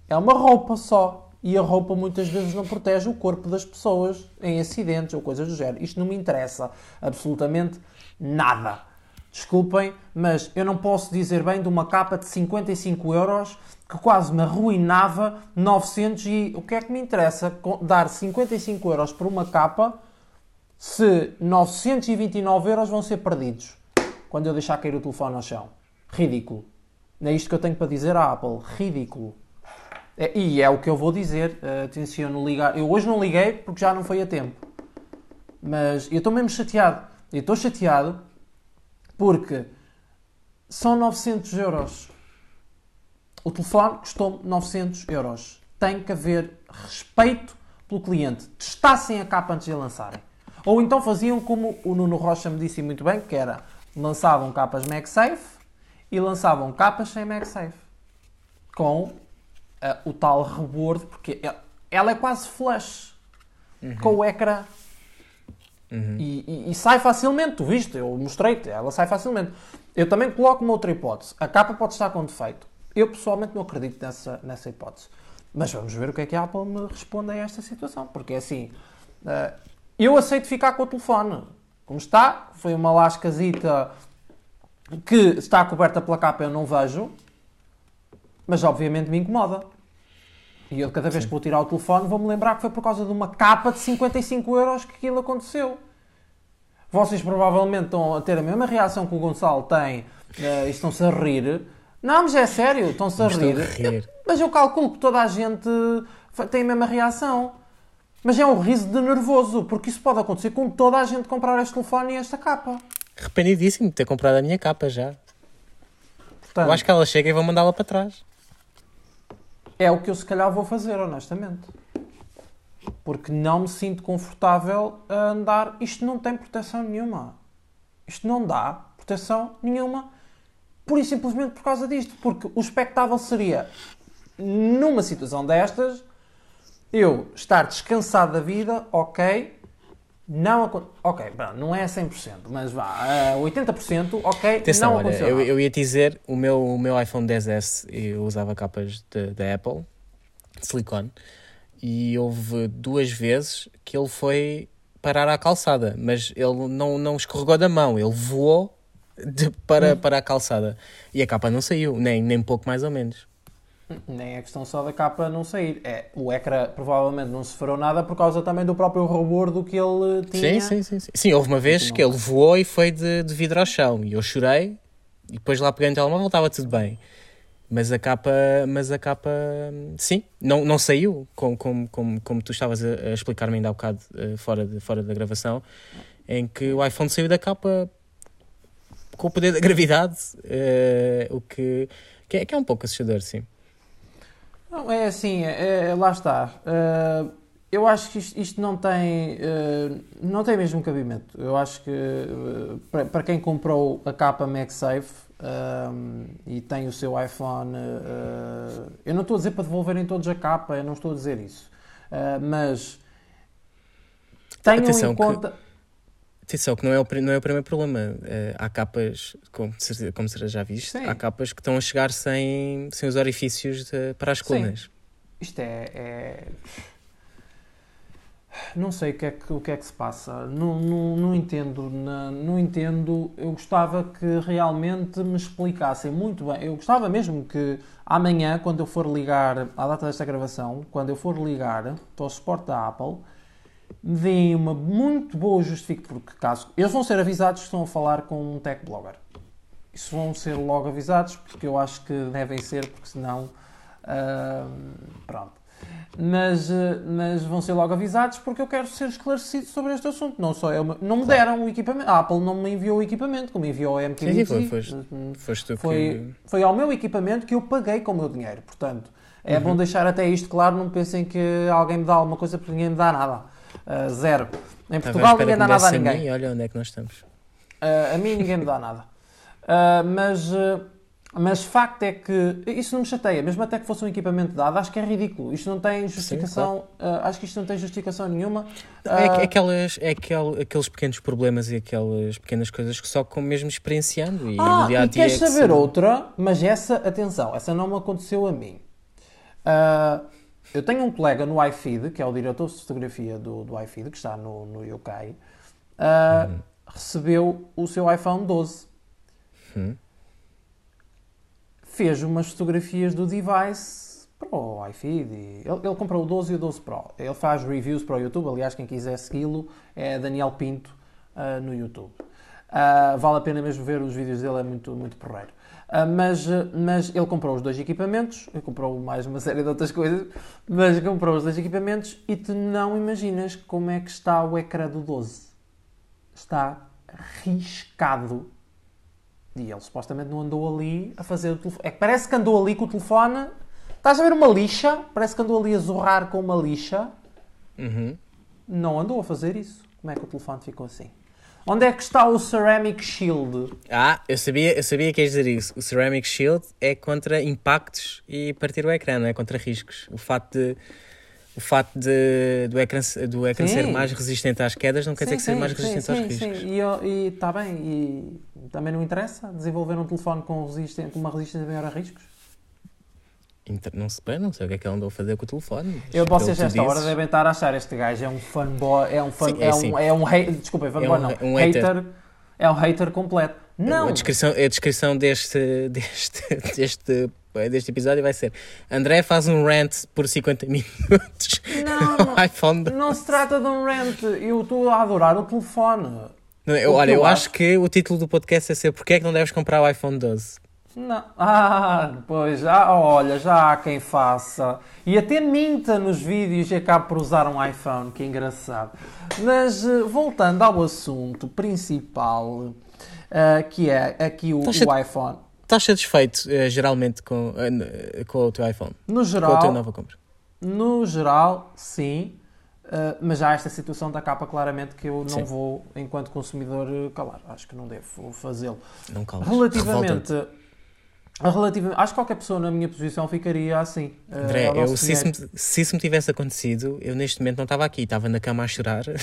é uma roupa só. E a roupa muitas vezes não protege o corpo das pessoas em acidentes ou coisas do género. Isto não me interessa absolutamente nada. Desculpem, mas eu não posso dizer bem de uma capa de 55 euros que quase me arruinava 900 e o que é que me interessa dar 55 euros por uma capa se 929 euros vão ser perdidos quando eu deixar cair o telefone ao chão. Ridículo. É isto que eu tenho para dizer à Apple. Ridículo. É, e é o que eu vou dizer. Uh, tenciono ligar. Eu hoje não liguei porque já não foi a tempo. Mas eu estou mesmo chateado. Eu estou chateado porque são 900 euros. O telefone custou-me 900 euros. Tem que haver respeito pelo cliente. Testassem a capa antes de a lançarem. Ou então faziam como o Nuno Rocha me disse muito bem, que era lançavam capas MagSafe e lançavam capas sem MagSafe. Com uh, o tal rebordo, porque ela é quase flash. Uhum. Com o ecrã Uhum. E, e, e, sai facilmente, tu viste, eu mostrei-te, ela sai facilmente. Eu também coloco uma outra hipótese. A capa pode estar com defeito. Eu pessoalmente não acredito nessa, nessa hipótese. Mas vamos ver o que é que a Apple me responde a esta situação. Porque é assim, uh, eu aceito ficar com o telefone. Como está, foi uma lascazita que está coberta pela capa, eu não vejo. Mas obviamente me incomoda. E eu, cada vez Sim. que vou tirar o telefone, vou-me lembrar que foi por causa de uma capa de 55 euros que aquilo aconteceu. Vocês provavelmente estão a ter a mesma reação que o Gonçalo tem uh, e estão-se a rir. Não, mas é sério, estão-se a rir. a rir. Mas eu calculo que toda a gente tem a mesma reação. Mas é um riso de nervoso, porque isso pode acontecer com toda a gente comprar este telefone e esta capa. Arrependidíssimo de ter comprado a minha capa já. Portanto, eu acho que ela chega e vou mandá-la para trás. É o que eu se calhar vou fazer, honestamente. Porque não me sinto confortável a andar. Isto não tem proteção nenhuma. Isto não dá proteção nenhuma. Pura e simplesmente por causa disto. Porque o espectável seria, numa situação destas, eu estar descansado da vida, ok, não ok, não é 100%, mas vá, uh, 80%, ok, Atenção, não aconteceu. Eu, eu ia dizer, o meu, o meu iPhone 10S, eu usava capas da Apple, de silicone, e houve duas vezes que ele foi parar à calçada, mas ele não, não escorregou da mão, ele voou de, para, hum. para a calçada. E a capa não saiu, nem, nem pouco mais ou menos. Nem é questão só da capa não sair. É, o ecrã provavelmente não sofreu nada por causa também do próprio rebordo que ele tinha. Sim, sim, sim. Sim, sim houve uma vez que ele voou e foi de, de vidro ao chão. E eu chorei. E depois lá peguei no telemóvel estava tudo bem. Mas a capa, mas a capa, sim, não, não saiu, como, como, como, como tu estavas a, explicar-me ainda há bocado uh, fora, de, fora da gravação, em que o iPhone saiu da capa com o poder da gravidade, uh, o que, que é, que é um pouco assustador, sim. Não, é assim, é, é, lá está. Uh, eu acho que isto, isto não tem uh, não tem mesmo cabimento. Eu acho que uh, para, para quem comprou a capa MagSafe e tem o seu iPhone, eu não estou a dizer para devolverem todos a capa, eu não estou a dizer isso, mas tenham Atenção em conta. Que Atenção, que não é o, não é o primeiro problema. Uh, há capas, como, como será já visto, Sim. há capas que estão a chegar sem, sem os orifícios de, para as colunas. Sim. Isto é, é, Não sei o que é que, o que, é que se passa. Não, não, não entendo. Não, não entendo. Eu gostava que realmente me explicassem muito bem. Eu gostava mesmo que amanhã, quando eu for ligar, à data desta gravação, quando eu for ligar para o suporte da Apple deem uma muito boa justificação, porque caso eles vão ser avisados que estão a falar com um tech blogger. Isso vão ser logo avisados, porque eu acho que devem ser, porque senão. Uh, pronto. Mas, uh, mas vão ser logo avisados porque eu quero ser esclarecido sobre este assunto. Não só eu, não me deram o equipamento. A Apple não me enviou o equipamento, como enviou a MTV. Sim, foi, foste, foste foi, que... foi ao meu equipamento que eu paguei com o meu dinheiro. Portanto, é uhum. bom deixar até isto claro. Não pensem que alguém me dá alguma coisa porque ninguém me dá nada. Uh, zero. Em Portugal ninguém dá nada a ninguém. A mim, olha onde é que nós estamos. Uh, a mim ninguém me dá nada. Uh, mas Mas facto é que isso não me chateia, mesmo até que fosse um equipamento dado, acho que é ridículo. Isto não tem justificação, Sim, claro. acho que isto não tem justificação nenhuma. É, é, aquelas, é aquel, aqueles pequenos problemas e aquelas pequenas coisas que só com mesmo experienciando e ah, no dia a dia. E queres é que saber se... outra? Mas essa, atenção, essa não me aconteceu a mim. Uh, eu tenho um colega no iFeed, que é o diretor de fotografia do, do iFeed, que está no, no UK, uhum. recebeu o seu iPhone 12. Uhum fez umas fotografias do device para o iFeed. Ele, ele, comprou o 12 e o 12 Pro. Ele faz reviews para o YouTube. Aliás, quem quiser segui-lo é Daniel Pinto uh, no YouTube. Uh, vale a pena mesmo ver os vídeos dele, é muito, muito porreiro. Uh, mas, mas ele comprou os dois equipamentos, ele comprou mais uma série de outras coisas, mas comprou os dois equipamentos e tu não imaginas como é que está o ecrã do 12. Está riscado e ele supostamente não andou ali a fazer o telefone. É que parece que andou ali com o telefone. Estás a ver uma lixa? Parece que andou ali a zorrar com uma lixa. Uhum. Não andou a fazer isso. Como é que o telefone ficou assim? Onde é que está o Ceramic Shield? Ah, eu sabia, eu sabia que ias dizer isso. O Ceramic Shield é contra impactos e partir o ecrã, não é contra riscos. O fato de o facto de, do ecrã, do ecrã ser mais resistente às quedas não quer sim, dizer que seja mais resistente aos riscos. Sim, e está bem, e também não interessa desenvolver um telefone com, resistente, com uma resistência maior a riscos? Não sei, não sei o que é que ele andou a fazer com o telefone. Eu, vocês, esta hora, devem estar a achar este gajo é um fanboy, é um fan, sim, é, é, um, é um hater, desculpa, fanboy é um, não, um hater. hater. é um hater completo. Não! A descrição, a descrição deste, deste, deste deste episódio vai ser André faz um rant por 50 minutos não, no iPhone. Não se trata de um rant, eu estou a adorar o telefone. Não, eu, olha, eu acho... acho que o título do podcast é ser Porquê é que não deves comprar o iPhone 12? Não. Ah, pois, já, olha, já há quem faça. E até minta nos vídeos e acaba por usar um iPhone, que engraçado. Mas eh, voltando ao assunto principal, uh, que é aqui o, o iPhone. Estás satisfeito uh, geralmente com, uh, com o teu iPhone? No geral. Com a tua nova compra? No geral, sim. Uh, mas já há esta situação da capa claramente que eu não sim. vou, enquanto consumidor, calar. Acho que não devo fazê-lo. Não calas. Relativamente acho que qualquer pessoa na minha posição ficaria assim. Uh, André, eu, se, isso me, se isso me tivesse acontecido, eu neste momento não estava aqui, estava na cama a chorar.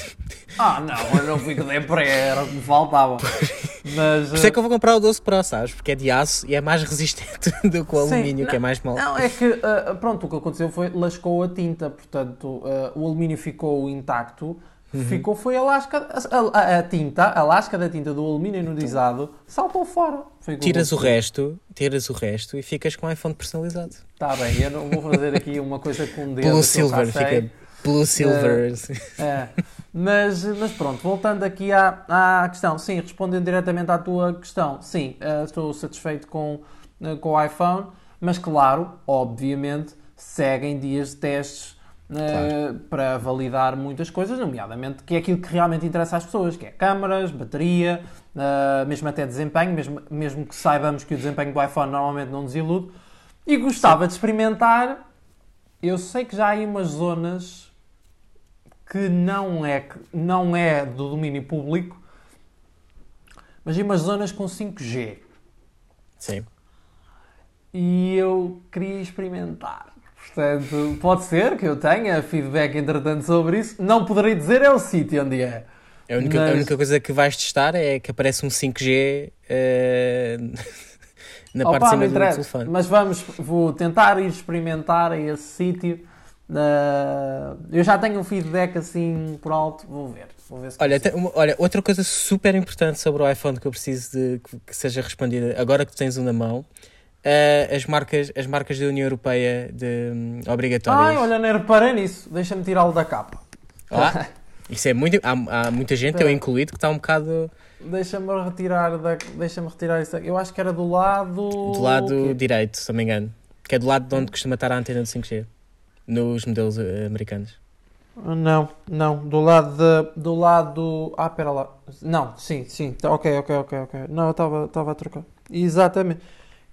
Ah, não, eu não fico de pré, era o que me faltava. Mas, Por isso é que eu vou comprar o 12 Pro, sabes? Porque é de aço e é mais resistente do que o sim, alumínio, não, que é mais mal. Não, é que, uh, pronto, o que aconteceu foi lascou a tinta, portanto, uh, o alumínio ficou intacto Uhum. Ficou foi a lasca, a, a, a, tinta, a lasca da tinta do alumínio anodizado saltou fora. tiras o resto, tiras o resto e ficas com o iPhone personalizado. Está bem, eu não vou fazer aqui uma coisa com um dedo. Blue Silver, fica Blue Silver. É, é. Mas, mas pronto, voltando aqui à, à questão, sim, respondendo diretamente à tua questão, sim, uh, estou satisfeito com, uh, com o iPhone, mas claro, obviamente, seguem dias de testes Claro. Uh, para validar muitas coisas, nomeadamente que é aquilo que realmente interessa às pessoas, que é câmaras, bateria, uh, mesmo até desempenho, mesmo, mesmo que saibamos que o desempenho do iPhone normalmente não nos ilude. E gostava Sim. de experimentar. Eu sei que já há aí umas zonas que não é, não é do domínio público, mas há umas zonas com 5G. Sim. E eu queria experimentar. Portanto, pode ser que eu tenha feedback entretanto sobre isso. Não poderei dizer é o sítio onde é. A única, mas... a única coisa que vais testar é que aparece um 5G uh, eh, na Opa, parte de cima do telefone. Mas vamos, vou tentar ir experimentar esse sítio. Uh, eu já tenho um feedback assim por alto, vou ver. Vou ver olha, tem, uma, olha, outra coisa super importante sobre o iPhone que eu preciso de que, que seja respondida agora que tens um na mão uh, as, marcas, as marcas da União Europeia de, um, obrigatórias. Ai, olha, nem reparei nisso. Deixa-me tirá-lo da capa. Ah, isso é muito. Há, há muita gente, eu incluído, que está um bocado. Deixa-me retirar, da, deixa retirar isso. Eu acho que era do lado. Do lado direito, se não me engano. Que é do lado de onde costuma estar a antena do 5G. Nos modelos uh, americanos. Não, não. Do lado de, do lado. Ah, pera lá. Não, sim, sim. Ok, ok, ok, ok. Não, eu estava a trocar. Exatamente.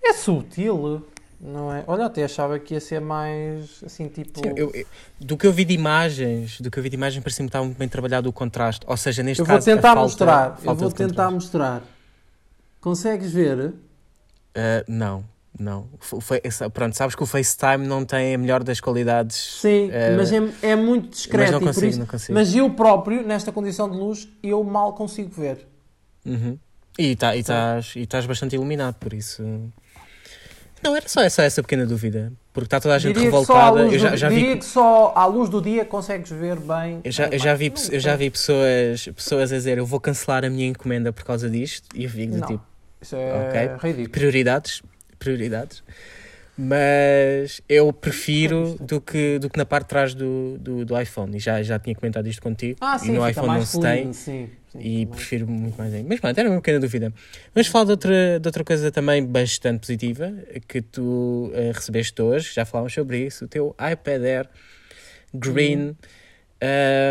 É sutil, não é? Olha, até achava que ia ser mais assim, tipo. Sim, eu, eu, do que eu vi de imagens, do que eu vi de imagens, parecia-me que estava muito bem trabalhado o contraste. Ou seja, neste eu caso. Vou tentar falta, mostrar, falta eu vou tentar contraste. mostrar. Consegues ver? Uh, não, não. O, pronto, sabes que o FaceTime não tem a melhor das qualidades. Sim, uh, mas é, é muito discreto. Mas não consigo, isso, não consigo. Mas eu próprio, nesta condição de luz, eu mal consigo ver. Uhum. E tá, estás tá, bastante iluminado, por isso. Não, era só essa, essa pequena dúvida. Porque está toda a gente diria revoltada. eu já, já diria vi... que só à luz do dia consegues ver bem. Eu já, eu já vi, eu já vi pessoas, pessoas a dizer eu vou cancelar a minha encomenda por causa disto. E eu fico do tipo. Isso é okay, ridículo. Prioridades. Prioridades. Mas eu prefiro do que, do que na parte de trás do, do, do iPhone. E já, já tinha comentado isto contigo. Ah, sim, e no iPhone não se tem. Sim, sim, e prefiro muito mais ainda. Mas pronto, era uma pequena dúvida. Vamos falar de outra, de outra coisa também bastante positiva que tu uh, recebeste hoje. Já falámos sobre isso. O teu iPad Air Green.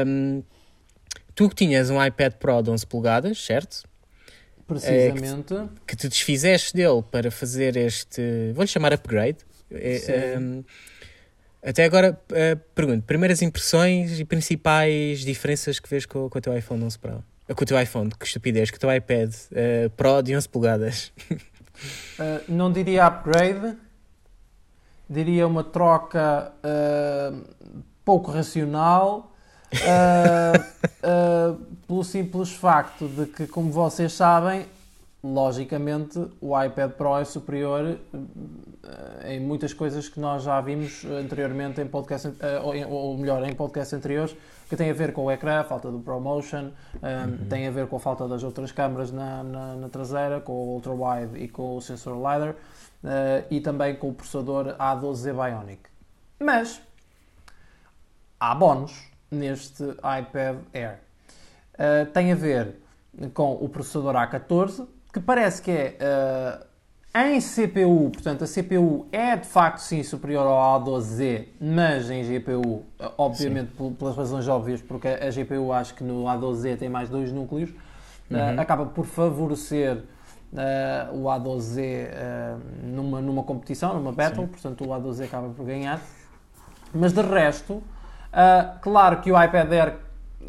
Um, tu que tinhas um iPad Pro de 11 polegadas, certo? Precisamente. É, que, que te desfizeste dele para fazer este, vou-lhe chamar upgrade. É, um, até agora, uh, pergunto, primeiras impressões e principais diferenças que vês com, com o teu iPhone 11 Pro? Uh, com o teu iPhone, que estupidez, com o teu iPad uh, Pro de 11 polegadas. Uh, não diria upgrade, diria uma troca pouco racional, pelo simples facto de que, como vocês sabem, logicamente o iPad Pro é superior eh, em muitas coisas que nós já vimos anteriormente em podcast, ou melhor, em podcasts anteriores, que tem a ver com o ecrã, a falta do ProMotion, uhum. tem a ver com a falta das outras câmaras na, na, na traseira, com o Ultra Wide e com o sensor LiDAR, e também com o processador A12Z Bionic. Mas há bónus neste iPad Air. tem a ver com o processador A14, que parece que é uh, em CPU, portanto a CPU é de facto sim superior ao A12Z, mas em GPU, eh, obviamente pelas razões óbvias, porque a GPU acho que no A12Z tem mais dois núcleos, uhum. uh, acaba por favorecer Uh, o A12Z uh, numa, numa competição, numa battle, Sim. portanto o A12Z acaba por ganhar. Mas de resto, uh, claro que o iPad Air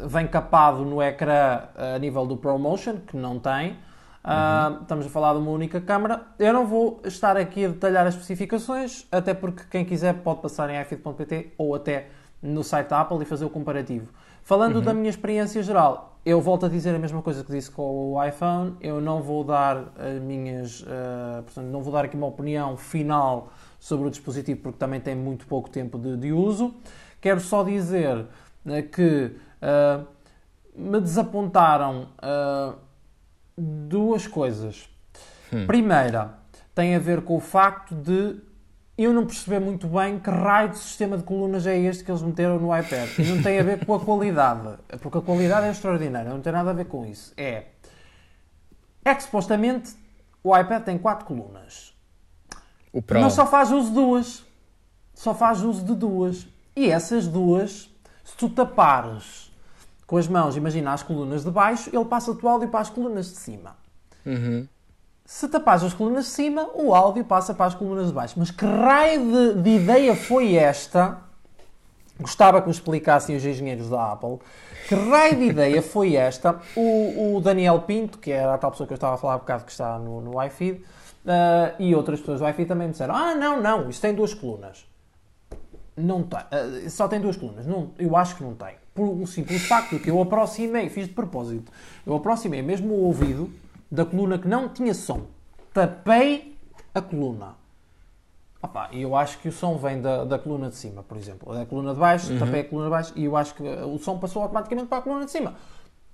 vem capado no ecrã a nível do ProMotion, que não tem. Uh, estamos a falar de uma única câmara. Eu não vou estar aqui a detalhar as especificações, até porque quem quiser pode passar em ifeed.pt ou até no site da Apple e fazer o comparativo. Falando uhum. da minha experiência geral, eu volto a dizer a mesma coisa que disse com o iPhone. Eu não vou dar as minhas, uh, portanto, não vou dar aqui uma opinião final sobre o dispositivo porque também tem muito pouco tempo de, de uso. Quero só dizer uh, que uh, me desapontaram duas coisas. Hum. Primeira, tem a ver com o facto de eu não perceber muito bem que raio de sistema de colunas é este que eles meteram no iPad. E não tem a ver com a qualidade, porque a qualidade é extraordinária, não tem nada a ver com isso. É, é que supostamente o iPad tem quatro colunas. O Pro. Mas só faz uso de duas. Só faz uso de duas. E essas duas, se tu tapares com as mãos, imagina as colunas de baixo, ele passa o áudio para as colunas de cima. Uhum. Se tapas as colunas de cima, o áudio passa para as colunas de baixo. Mas que raio de, de ideia foi esta? Gostava que me explicassem os engenheiros da Apple. Que raio de ideia foi esta? O, o, Daniel Pinto, que era a tal pessoa que eu estava a falar há bocado que está no, no iFeed, uh, e outras pessoas do iFeed também me disseram: Ah, não, não, isso tem duas colunas. Não tem. Uh, só tem duas colunas. Não, eu acho que não tem por um simples facto que eu aproximei, fiz de propósito, eu aproximei mesmo o ouvido da coluna que não tinha som. Tapei a coluna. E eu acho que o som vem da, da coluna de cima, por exemplo. Da coluna de baixo, uhum. tapei a coluna de baixo e eu acho que o som passou automaticamente para a coluna de cima.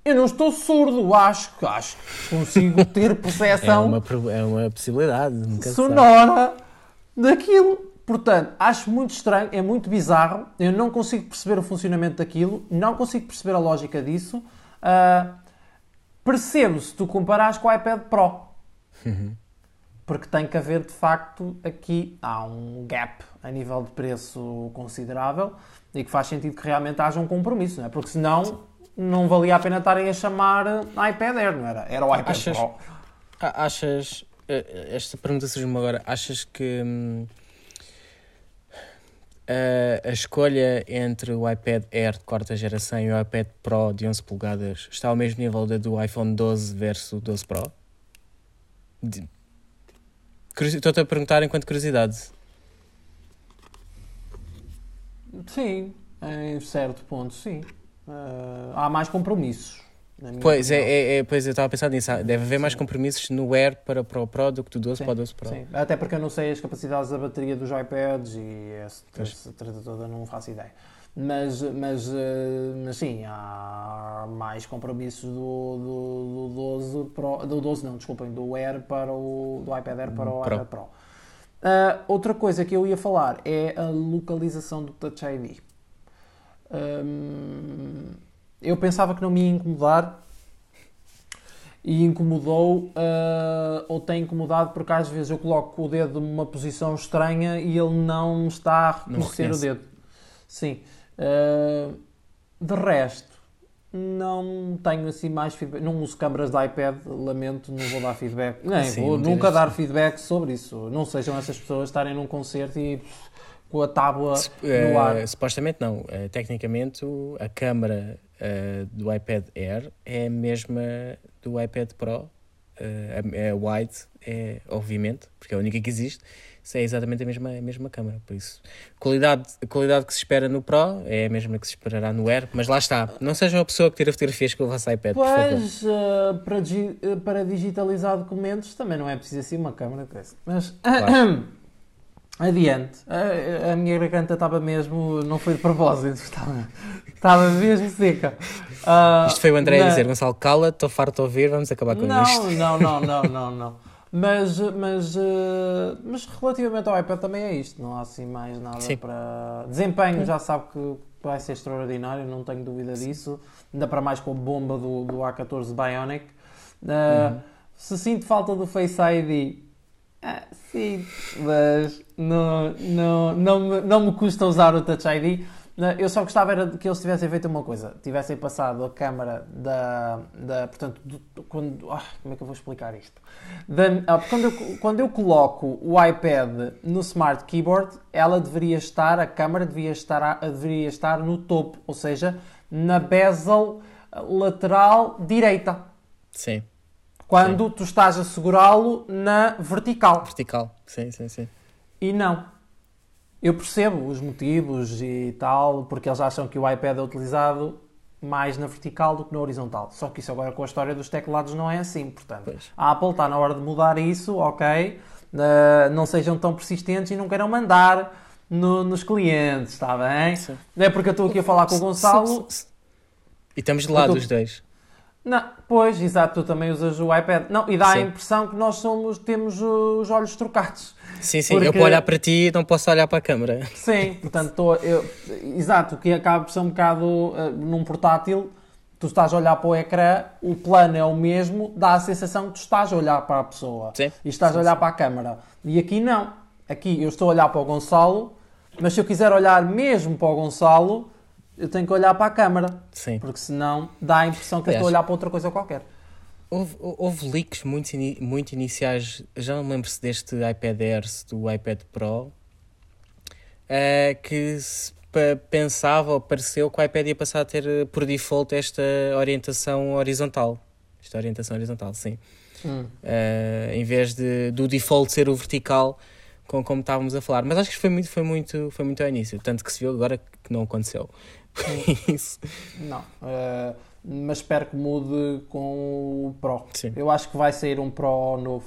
Eu não estou surdo, acho, acho que consigo ter percepção. É uma, é uma possibilidade, sonora daquilo. Portanto, acho muito estranho, é muito bizarro, eu não consigo perceber o funcionamento daquilo, não consigo perceber a lógica disso. Uh, percebo se tu comparares com o iPad Pro. Uhum. Porque tem que haver, de facto, aqui há um gap a nível de preço considerável e que faz sentido que realmente haja um compromisso, não é? Porque senão não valia a pena estarem a chamar iPad Air, não era? Era o iPad achas, Pro. Achas, eh, esta pergunta surgiu-me agora, achas que... Hum, a, a escolha entre o iPad Air de quarta geração e o iPad Pro de 11 polegadas está ao mesmo nível da do iPhone 12 versus 12 Pro? Estou-te a perguntar enquanto curiosidade. Sim, em certo ponto, sim. Uh, há mais compromissos. Pois, é, é, é, pois eu estava a pensar nisso. Deve haver mais compromissos no Air para, para o Pro do que do 12 sim, para o 12 Pro. Sim, até porque eu não sei as capacidades da bateria dos iPads e essa, essa treta toda não faço ideia. Mas, mas, eh, mas sim, há mais compromissos do, do, do 12 Pro, do 12 não, desculpem, do Air para o do iPad Air para o Pro. iPad Pro. Uh, outra coisa que eu ia falar é a localização do Touch ID. Um, eu pensava que não me ia incomodar e incomodou uh, ou tem incomodado porque às vezes eu coloco o dedo numa posição estranha e ele não está a reconhecer o dedo. Sim. Uh, de resto, não tenho assim mais feedback. Não uso câmaras de iPad, lamento, não vou dar feedback. Nem Sim, vou nunca dar feedback sobre isso. Não sejam essas pessoas estarem num concerto e com a tábua no ar. Uh, supostamente não. Uh, tecnicamente, a câmara uh, do iPad Air é a mesma do iPad Pro. é wide, é obviamente, porque é a única que existe é exatamente a mesma, a mesma câmera. Por isso, a qualidade, a qualidade que se espera no Pro é a mesma que se esperará no Air, mas lá está. Não seja uma pessoa que tira fotografias com o vosso iPad. Pois, uh, para, para digitalizar documentos também não é preciso assim uma câmera dessa. Mas. Claro. Adiante. A, a, minha garganta estava mesmo. Não foi de propósito, estava, estava mesmo seca. Uh, Isto foi o André a dizer: Gonçalo, cala, estou farto de ouvir, vamos acabar com não, isto. Não, não, não, não, não. Mas, mas, uh, mas relativamente ao iPad também é isto, não há assim mais nada Sim. para. Desempenho já sabe que vai ser extraordinário, não tenho dúvida disso. Ainda para mais com a bomba do, do A14 Bionic. Uh, uhum. Se sinto falta do Face ID, ah, sim, mas não, não, não, me, não me custa usar o Touch ID. Eu só gostava era que eles tivessem feito uma coisa, tivessem passado a câmara da. da portanto, do, quando, ah, como é que eu vou explicar isto? Da, ah, quando, eu, quando eu coloco o iPad no Smart Keyboard, ela deveria estar, a câmara deveria estar, deveria estar no topo, ou seja, na bezel lateral direita. Sim. Quando sim. tu estás a segurá-lo na vertical. Vertical, sim, sim, sim. E não. Eu percebo os motivos e tal, porque eles acham que o iPad é utilizado mais na vertical do que na horizontal. Só que isso agora com a história dos teclados não é assim, portanto. Pois. A Apple está na hora de mudar isso, ok? Uh, não sejam tão persistentes e não queiram mandar no, nos clientes, está bem? Sim. É porque eu estou aqui a falar com o Gonçalo. E estamos de lado os dois. Não, pois, exato, tu também usas o iPad. Não, e dá sim. a impressão que nós somos, temos os olhos trocados. Sim, sim, porque... eu posso olhar para ti e não posso olhar para a câmera. Sim, portanto, tô, eu, exato, que acaba por ser um bocado uh, num portátil, tu estás a olhar para o ecrã, o plano é o mesmo, dá a sensação que tu estás a olhar para a pessoa sim. e estás sim, a olhar para a câmera. E aqui não. Aqui eu estou a olhar para o Gonçalo, mas se eu quiser olhar mesmo para o Gonçalo, eu tenho que olhar para a câmara. Sim. Porque senão dá a impressão que Aliás, eu estou a olhar para outra coisa qualquer. Houve, houve leaks muito, muito iniciais, já não lembro se deste iPad Air, do iPad Pro, uh, que se pensava ou pareceu que o iPad ia passar a ter eh, por default esta orientação horizontal. Esta orientação horizontal, sim. Hum. Uh, em vez de, do default ser o vertical, com, como estávamos a falar. Mas acho que foi muito, foi muito, foi muito ao início, tanto que se viu agora que não aconteceu. Isso. Não. Uh, mas espero que mude com o Pro. Sim. Eu acho que vai sair um Pro novo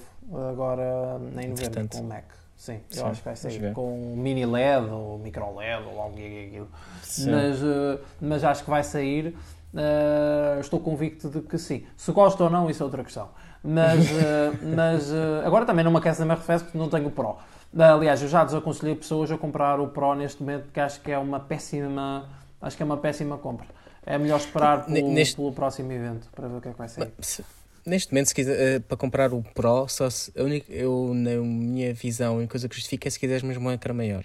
agora em novembro com o Mac. Sim, Sim, eu acho que vai sair com mini LED ou micro LED ou algo aquilo. Mas, uh, mas acho que vai sair. Uh, estou convicto de que sim. Se gosto ou não, isso é outra questão. Mas, mas agora também não me aquece na minha refresco porque não tenho o Pro. Aliás, eu já desaconselhei pessoas a comprar o Pro neste momento porque acho que é uma péssima, acho que é uma péssima compra. É melhor esperar pelo, neste... pelo próximo evento para ver o que é que vai sair. Neste momento, se quiser, uh, para comprar o Pro, só se, a única, eu, na minha visão, a única coisa que justifica é se quiseres mesmo um ecrã maior.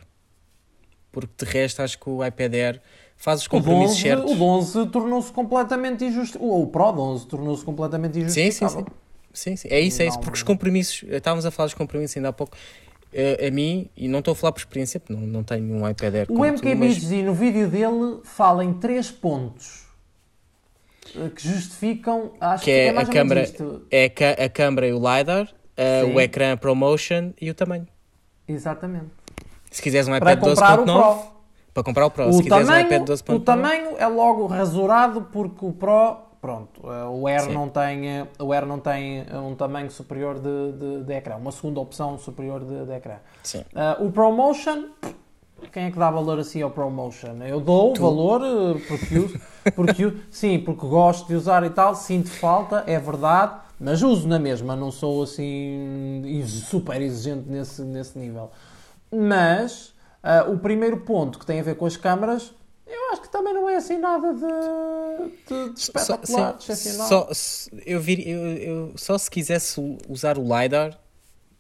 Porque de resto, acho que o iPad Air faz os compromissos o 11, certos. O 11 tornou-se completamente injusto. O Pro 11 tornou-se completamente injusto. Sim, sim, sim. Sim, sim. É isso, é isso. Porque os compromissos, estávamos a falar dos compromissos ainda há pouco, a, a mim, e não estou a falar por experiência, porque não, não tenho um iPad Air. O MKBHD mas... no vídeo dele fala em três pontos eh, que justificam, acho que, é, que é a câmera, É a, a câmera e o LiDAR, uh, o ecrã ProMotion e o tamanho. Exatamente. Se quiseres um iPad 12.9, para comprar o Pro. O Se tamanho, um iPad 12.9, o tamanho é logo rasurado porque o Pro, pronto, eh, o Air não tem, eh, o Air não tem um tamanho superior de, de, de ecrã, uma segunda opção superior de, de ecrã. Sim. Uh, o ProMotion, quem é que dá valor assim ao ProMotion? Eu dou tu? valor porque uso, porque sim, porque gosto de usar e tal, sinto falta, é verdade, mas uso na mesma, não sou assim super exigente nesse, nesse nível. Mas uh, o primeiro ponto que tem a ver com as câmaras, eu acho que também não é assim nada de, de, de espetacular, só, excepcional. Só, eu, vir, eu, eu, só se quisesse usar o LiDAR,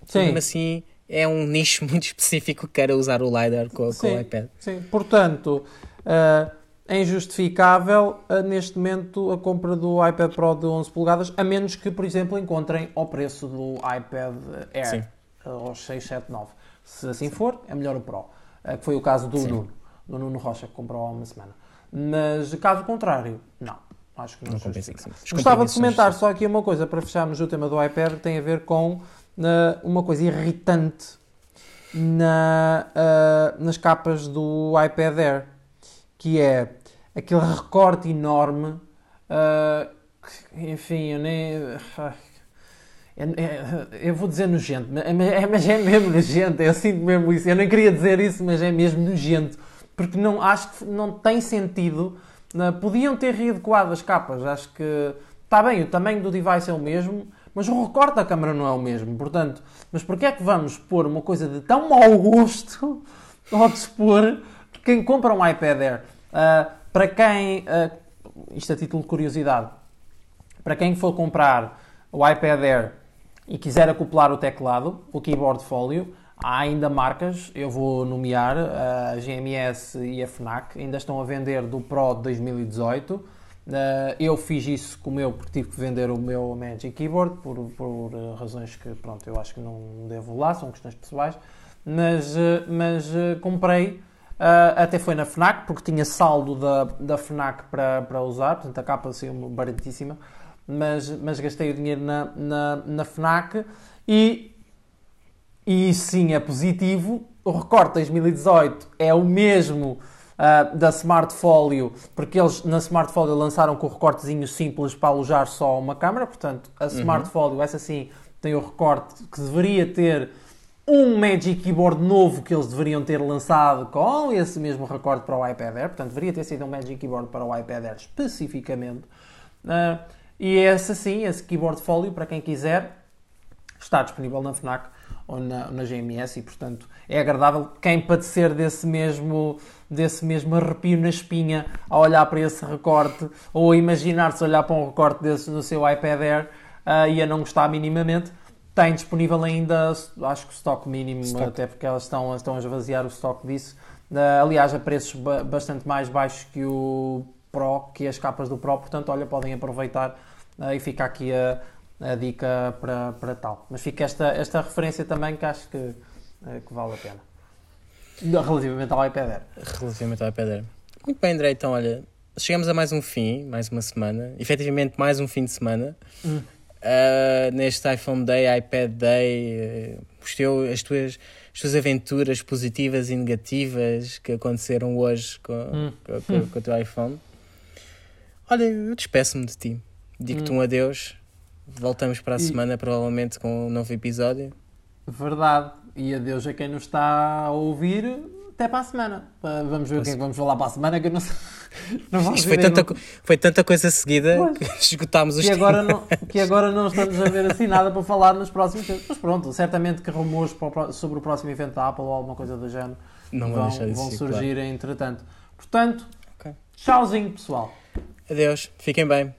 Sim. assim é um nicho muito específico que queira usar o LiDAR com, sim, com o iPad. Sim, portanto, uh, é injustificável uh, neste momento a compra do iPad Pro de 11 polegadas, a menos que, por exemplo, encontrem ao preço do iPad Air, uh, aos 679. Se assim for, é melhor o Pro, uh, que foi o caso do Sim. Nuno, do Nuno Rocha, que comprou há uma semana. Mas, caso contrário, não. Acho que não, não justifica. Gostava de comentar só aqui uma coisa para fecharmos o tema do iPad, tem a ver com uma coisa irritante na, uh, nas capas do iPad Air, que é aquele recorte enorme. Uh, enfim, eu nem. É, é, eu vou dizer nojento, é, mas é mesmo nojento, eu sinto mesmo isso. Eu nem queria dizer isso, mas é mesmo nojento. Porque não, acho que não tem sentido. Podiam ter readequado as capas. Acho que está bem, o tamanho do device é o mesmo, mas o recorte da câmera não é o mesmo. Portanto, mas porquê é que vamos pôr uma coisa de tão mau gosto ao dispor quem compra um iPad Air? Uh, para quem, uh, isto a título de curiosidade, para quem for comprar o iPad Air e quiser acoplar o teclado, o keyboard folio, há ainda marcas, eu vou nomear a GMS e a FNAC, ainda estão a vender do Pro de 2018. eu fiz isso com o meu porque tive que vender o meu Magic Keyboard por, por eh, razões que pronto, eu acho que não devo lá, são questões pessoais, mas, eh, mas eh, comprei até foi na FNAC porque tinha saldo da, da FNAC para, para usar, portanto a capa assim baratíssima mas, mas gastei o dinheiro na, na, na FNAC e, e sim é positivo. O recorte 2018 é o mesmo uh, da Smartfolio, porque eles na Smartfolio lançaram com o recortezinho simples para alojar só uma câmera, portanto a uhum. Smartfolio, essa sim, tem o recorte que deveria ter um Magic Keyboard novo que eles deveriam ter lançado com esse mesmo recorte para o iPad Air, portanto deveria ter sido um Magic Keyboard para o iPad Air especificamente. Uh, e esse sim, esse keyboard folio, para quem quiser, está disponível na FNAC ou na, na GMS e, portanto, é agradável quem padecer desse mesmo, desse mesmo arrepio na espinha a olhar para esse recorte ou imaginar-se olhar para um recorte desse no seu iPad Air uh, e a não gostar minimamente, tem disponível ainda, acho que o estoque mínimo, stock. até porque elas estão, estão a esvaziar o estoque disso. Uh, aliás, a preços bastante mais baixos que o Pro, que as capas do Pro, portanto, olha, podem aproveitar uh, e fica aqui a, a dica para, para tal. Mas fica esta, esta referência também que acho que, uh, que vale a pena. Relativamente ao iPad Air. Relativamente ao iPad Air. Muito bem, André, então olha, chegamos a mais um fim, mais uma semana, efetivamente mais um fim de semana. Hum. Uh, neste iPhone Day, iPad Day, uh, os teu, as, tuas, as tuas aventuras positivas e negativas que aconteceram hoje com, hum. com, com, com o teu iPhone. Olha, eu despeço-me de ti. Digo-te hum. um adeus. Voltamos para a e... semana, provavelmente, com um novo episódio. Verdade. E adeus a quem nos está a ouvir. Até para a semana. Vamos ver o que é que vamos falar para a semana. Que eu não sei. Não Isto foi tanta, foi tanta coisa seguida pois. que esgotámos os que agora não Que agora não estamos a ver assim nada para falar nos próximos tempos. Mas pronto, certamente que rumores sobre o próximo evento da Apple ou alguma coisa do género não vão, vão surgir claro. entretanto. Portanto, okay. tchauzinho pessoal. Adeus, fiquem bem.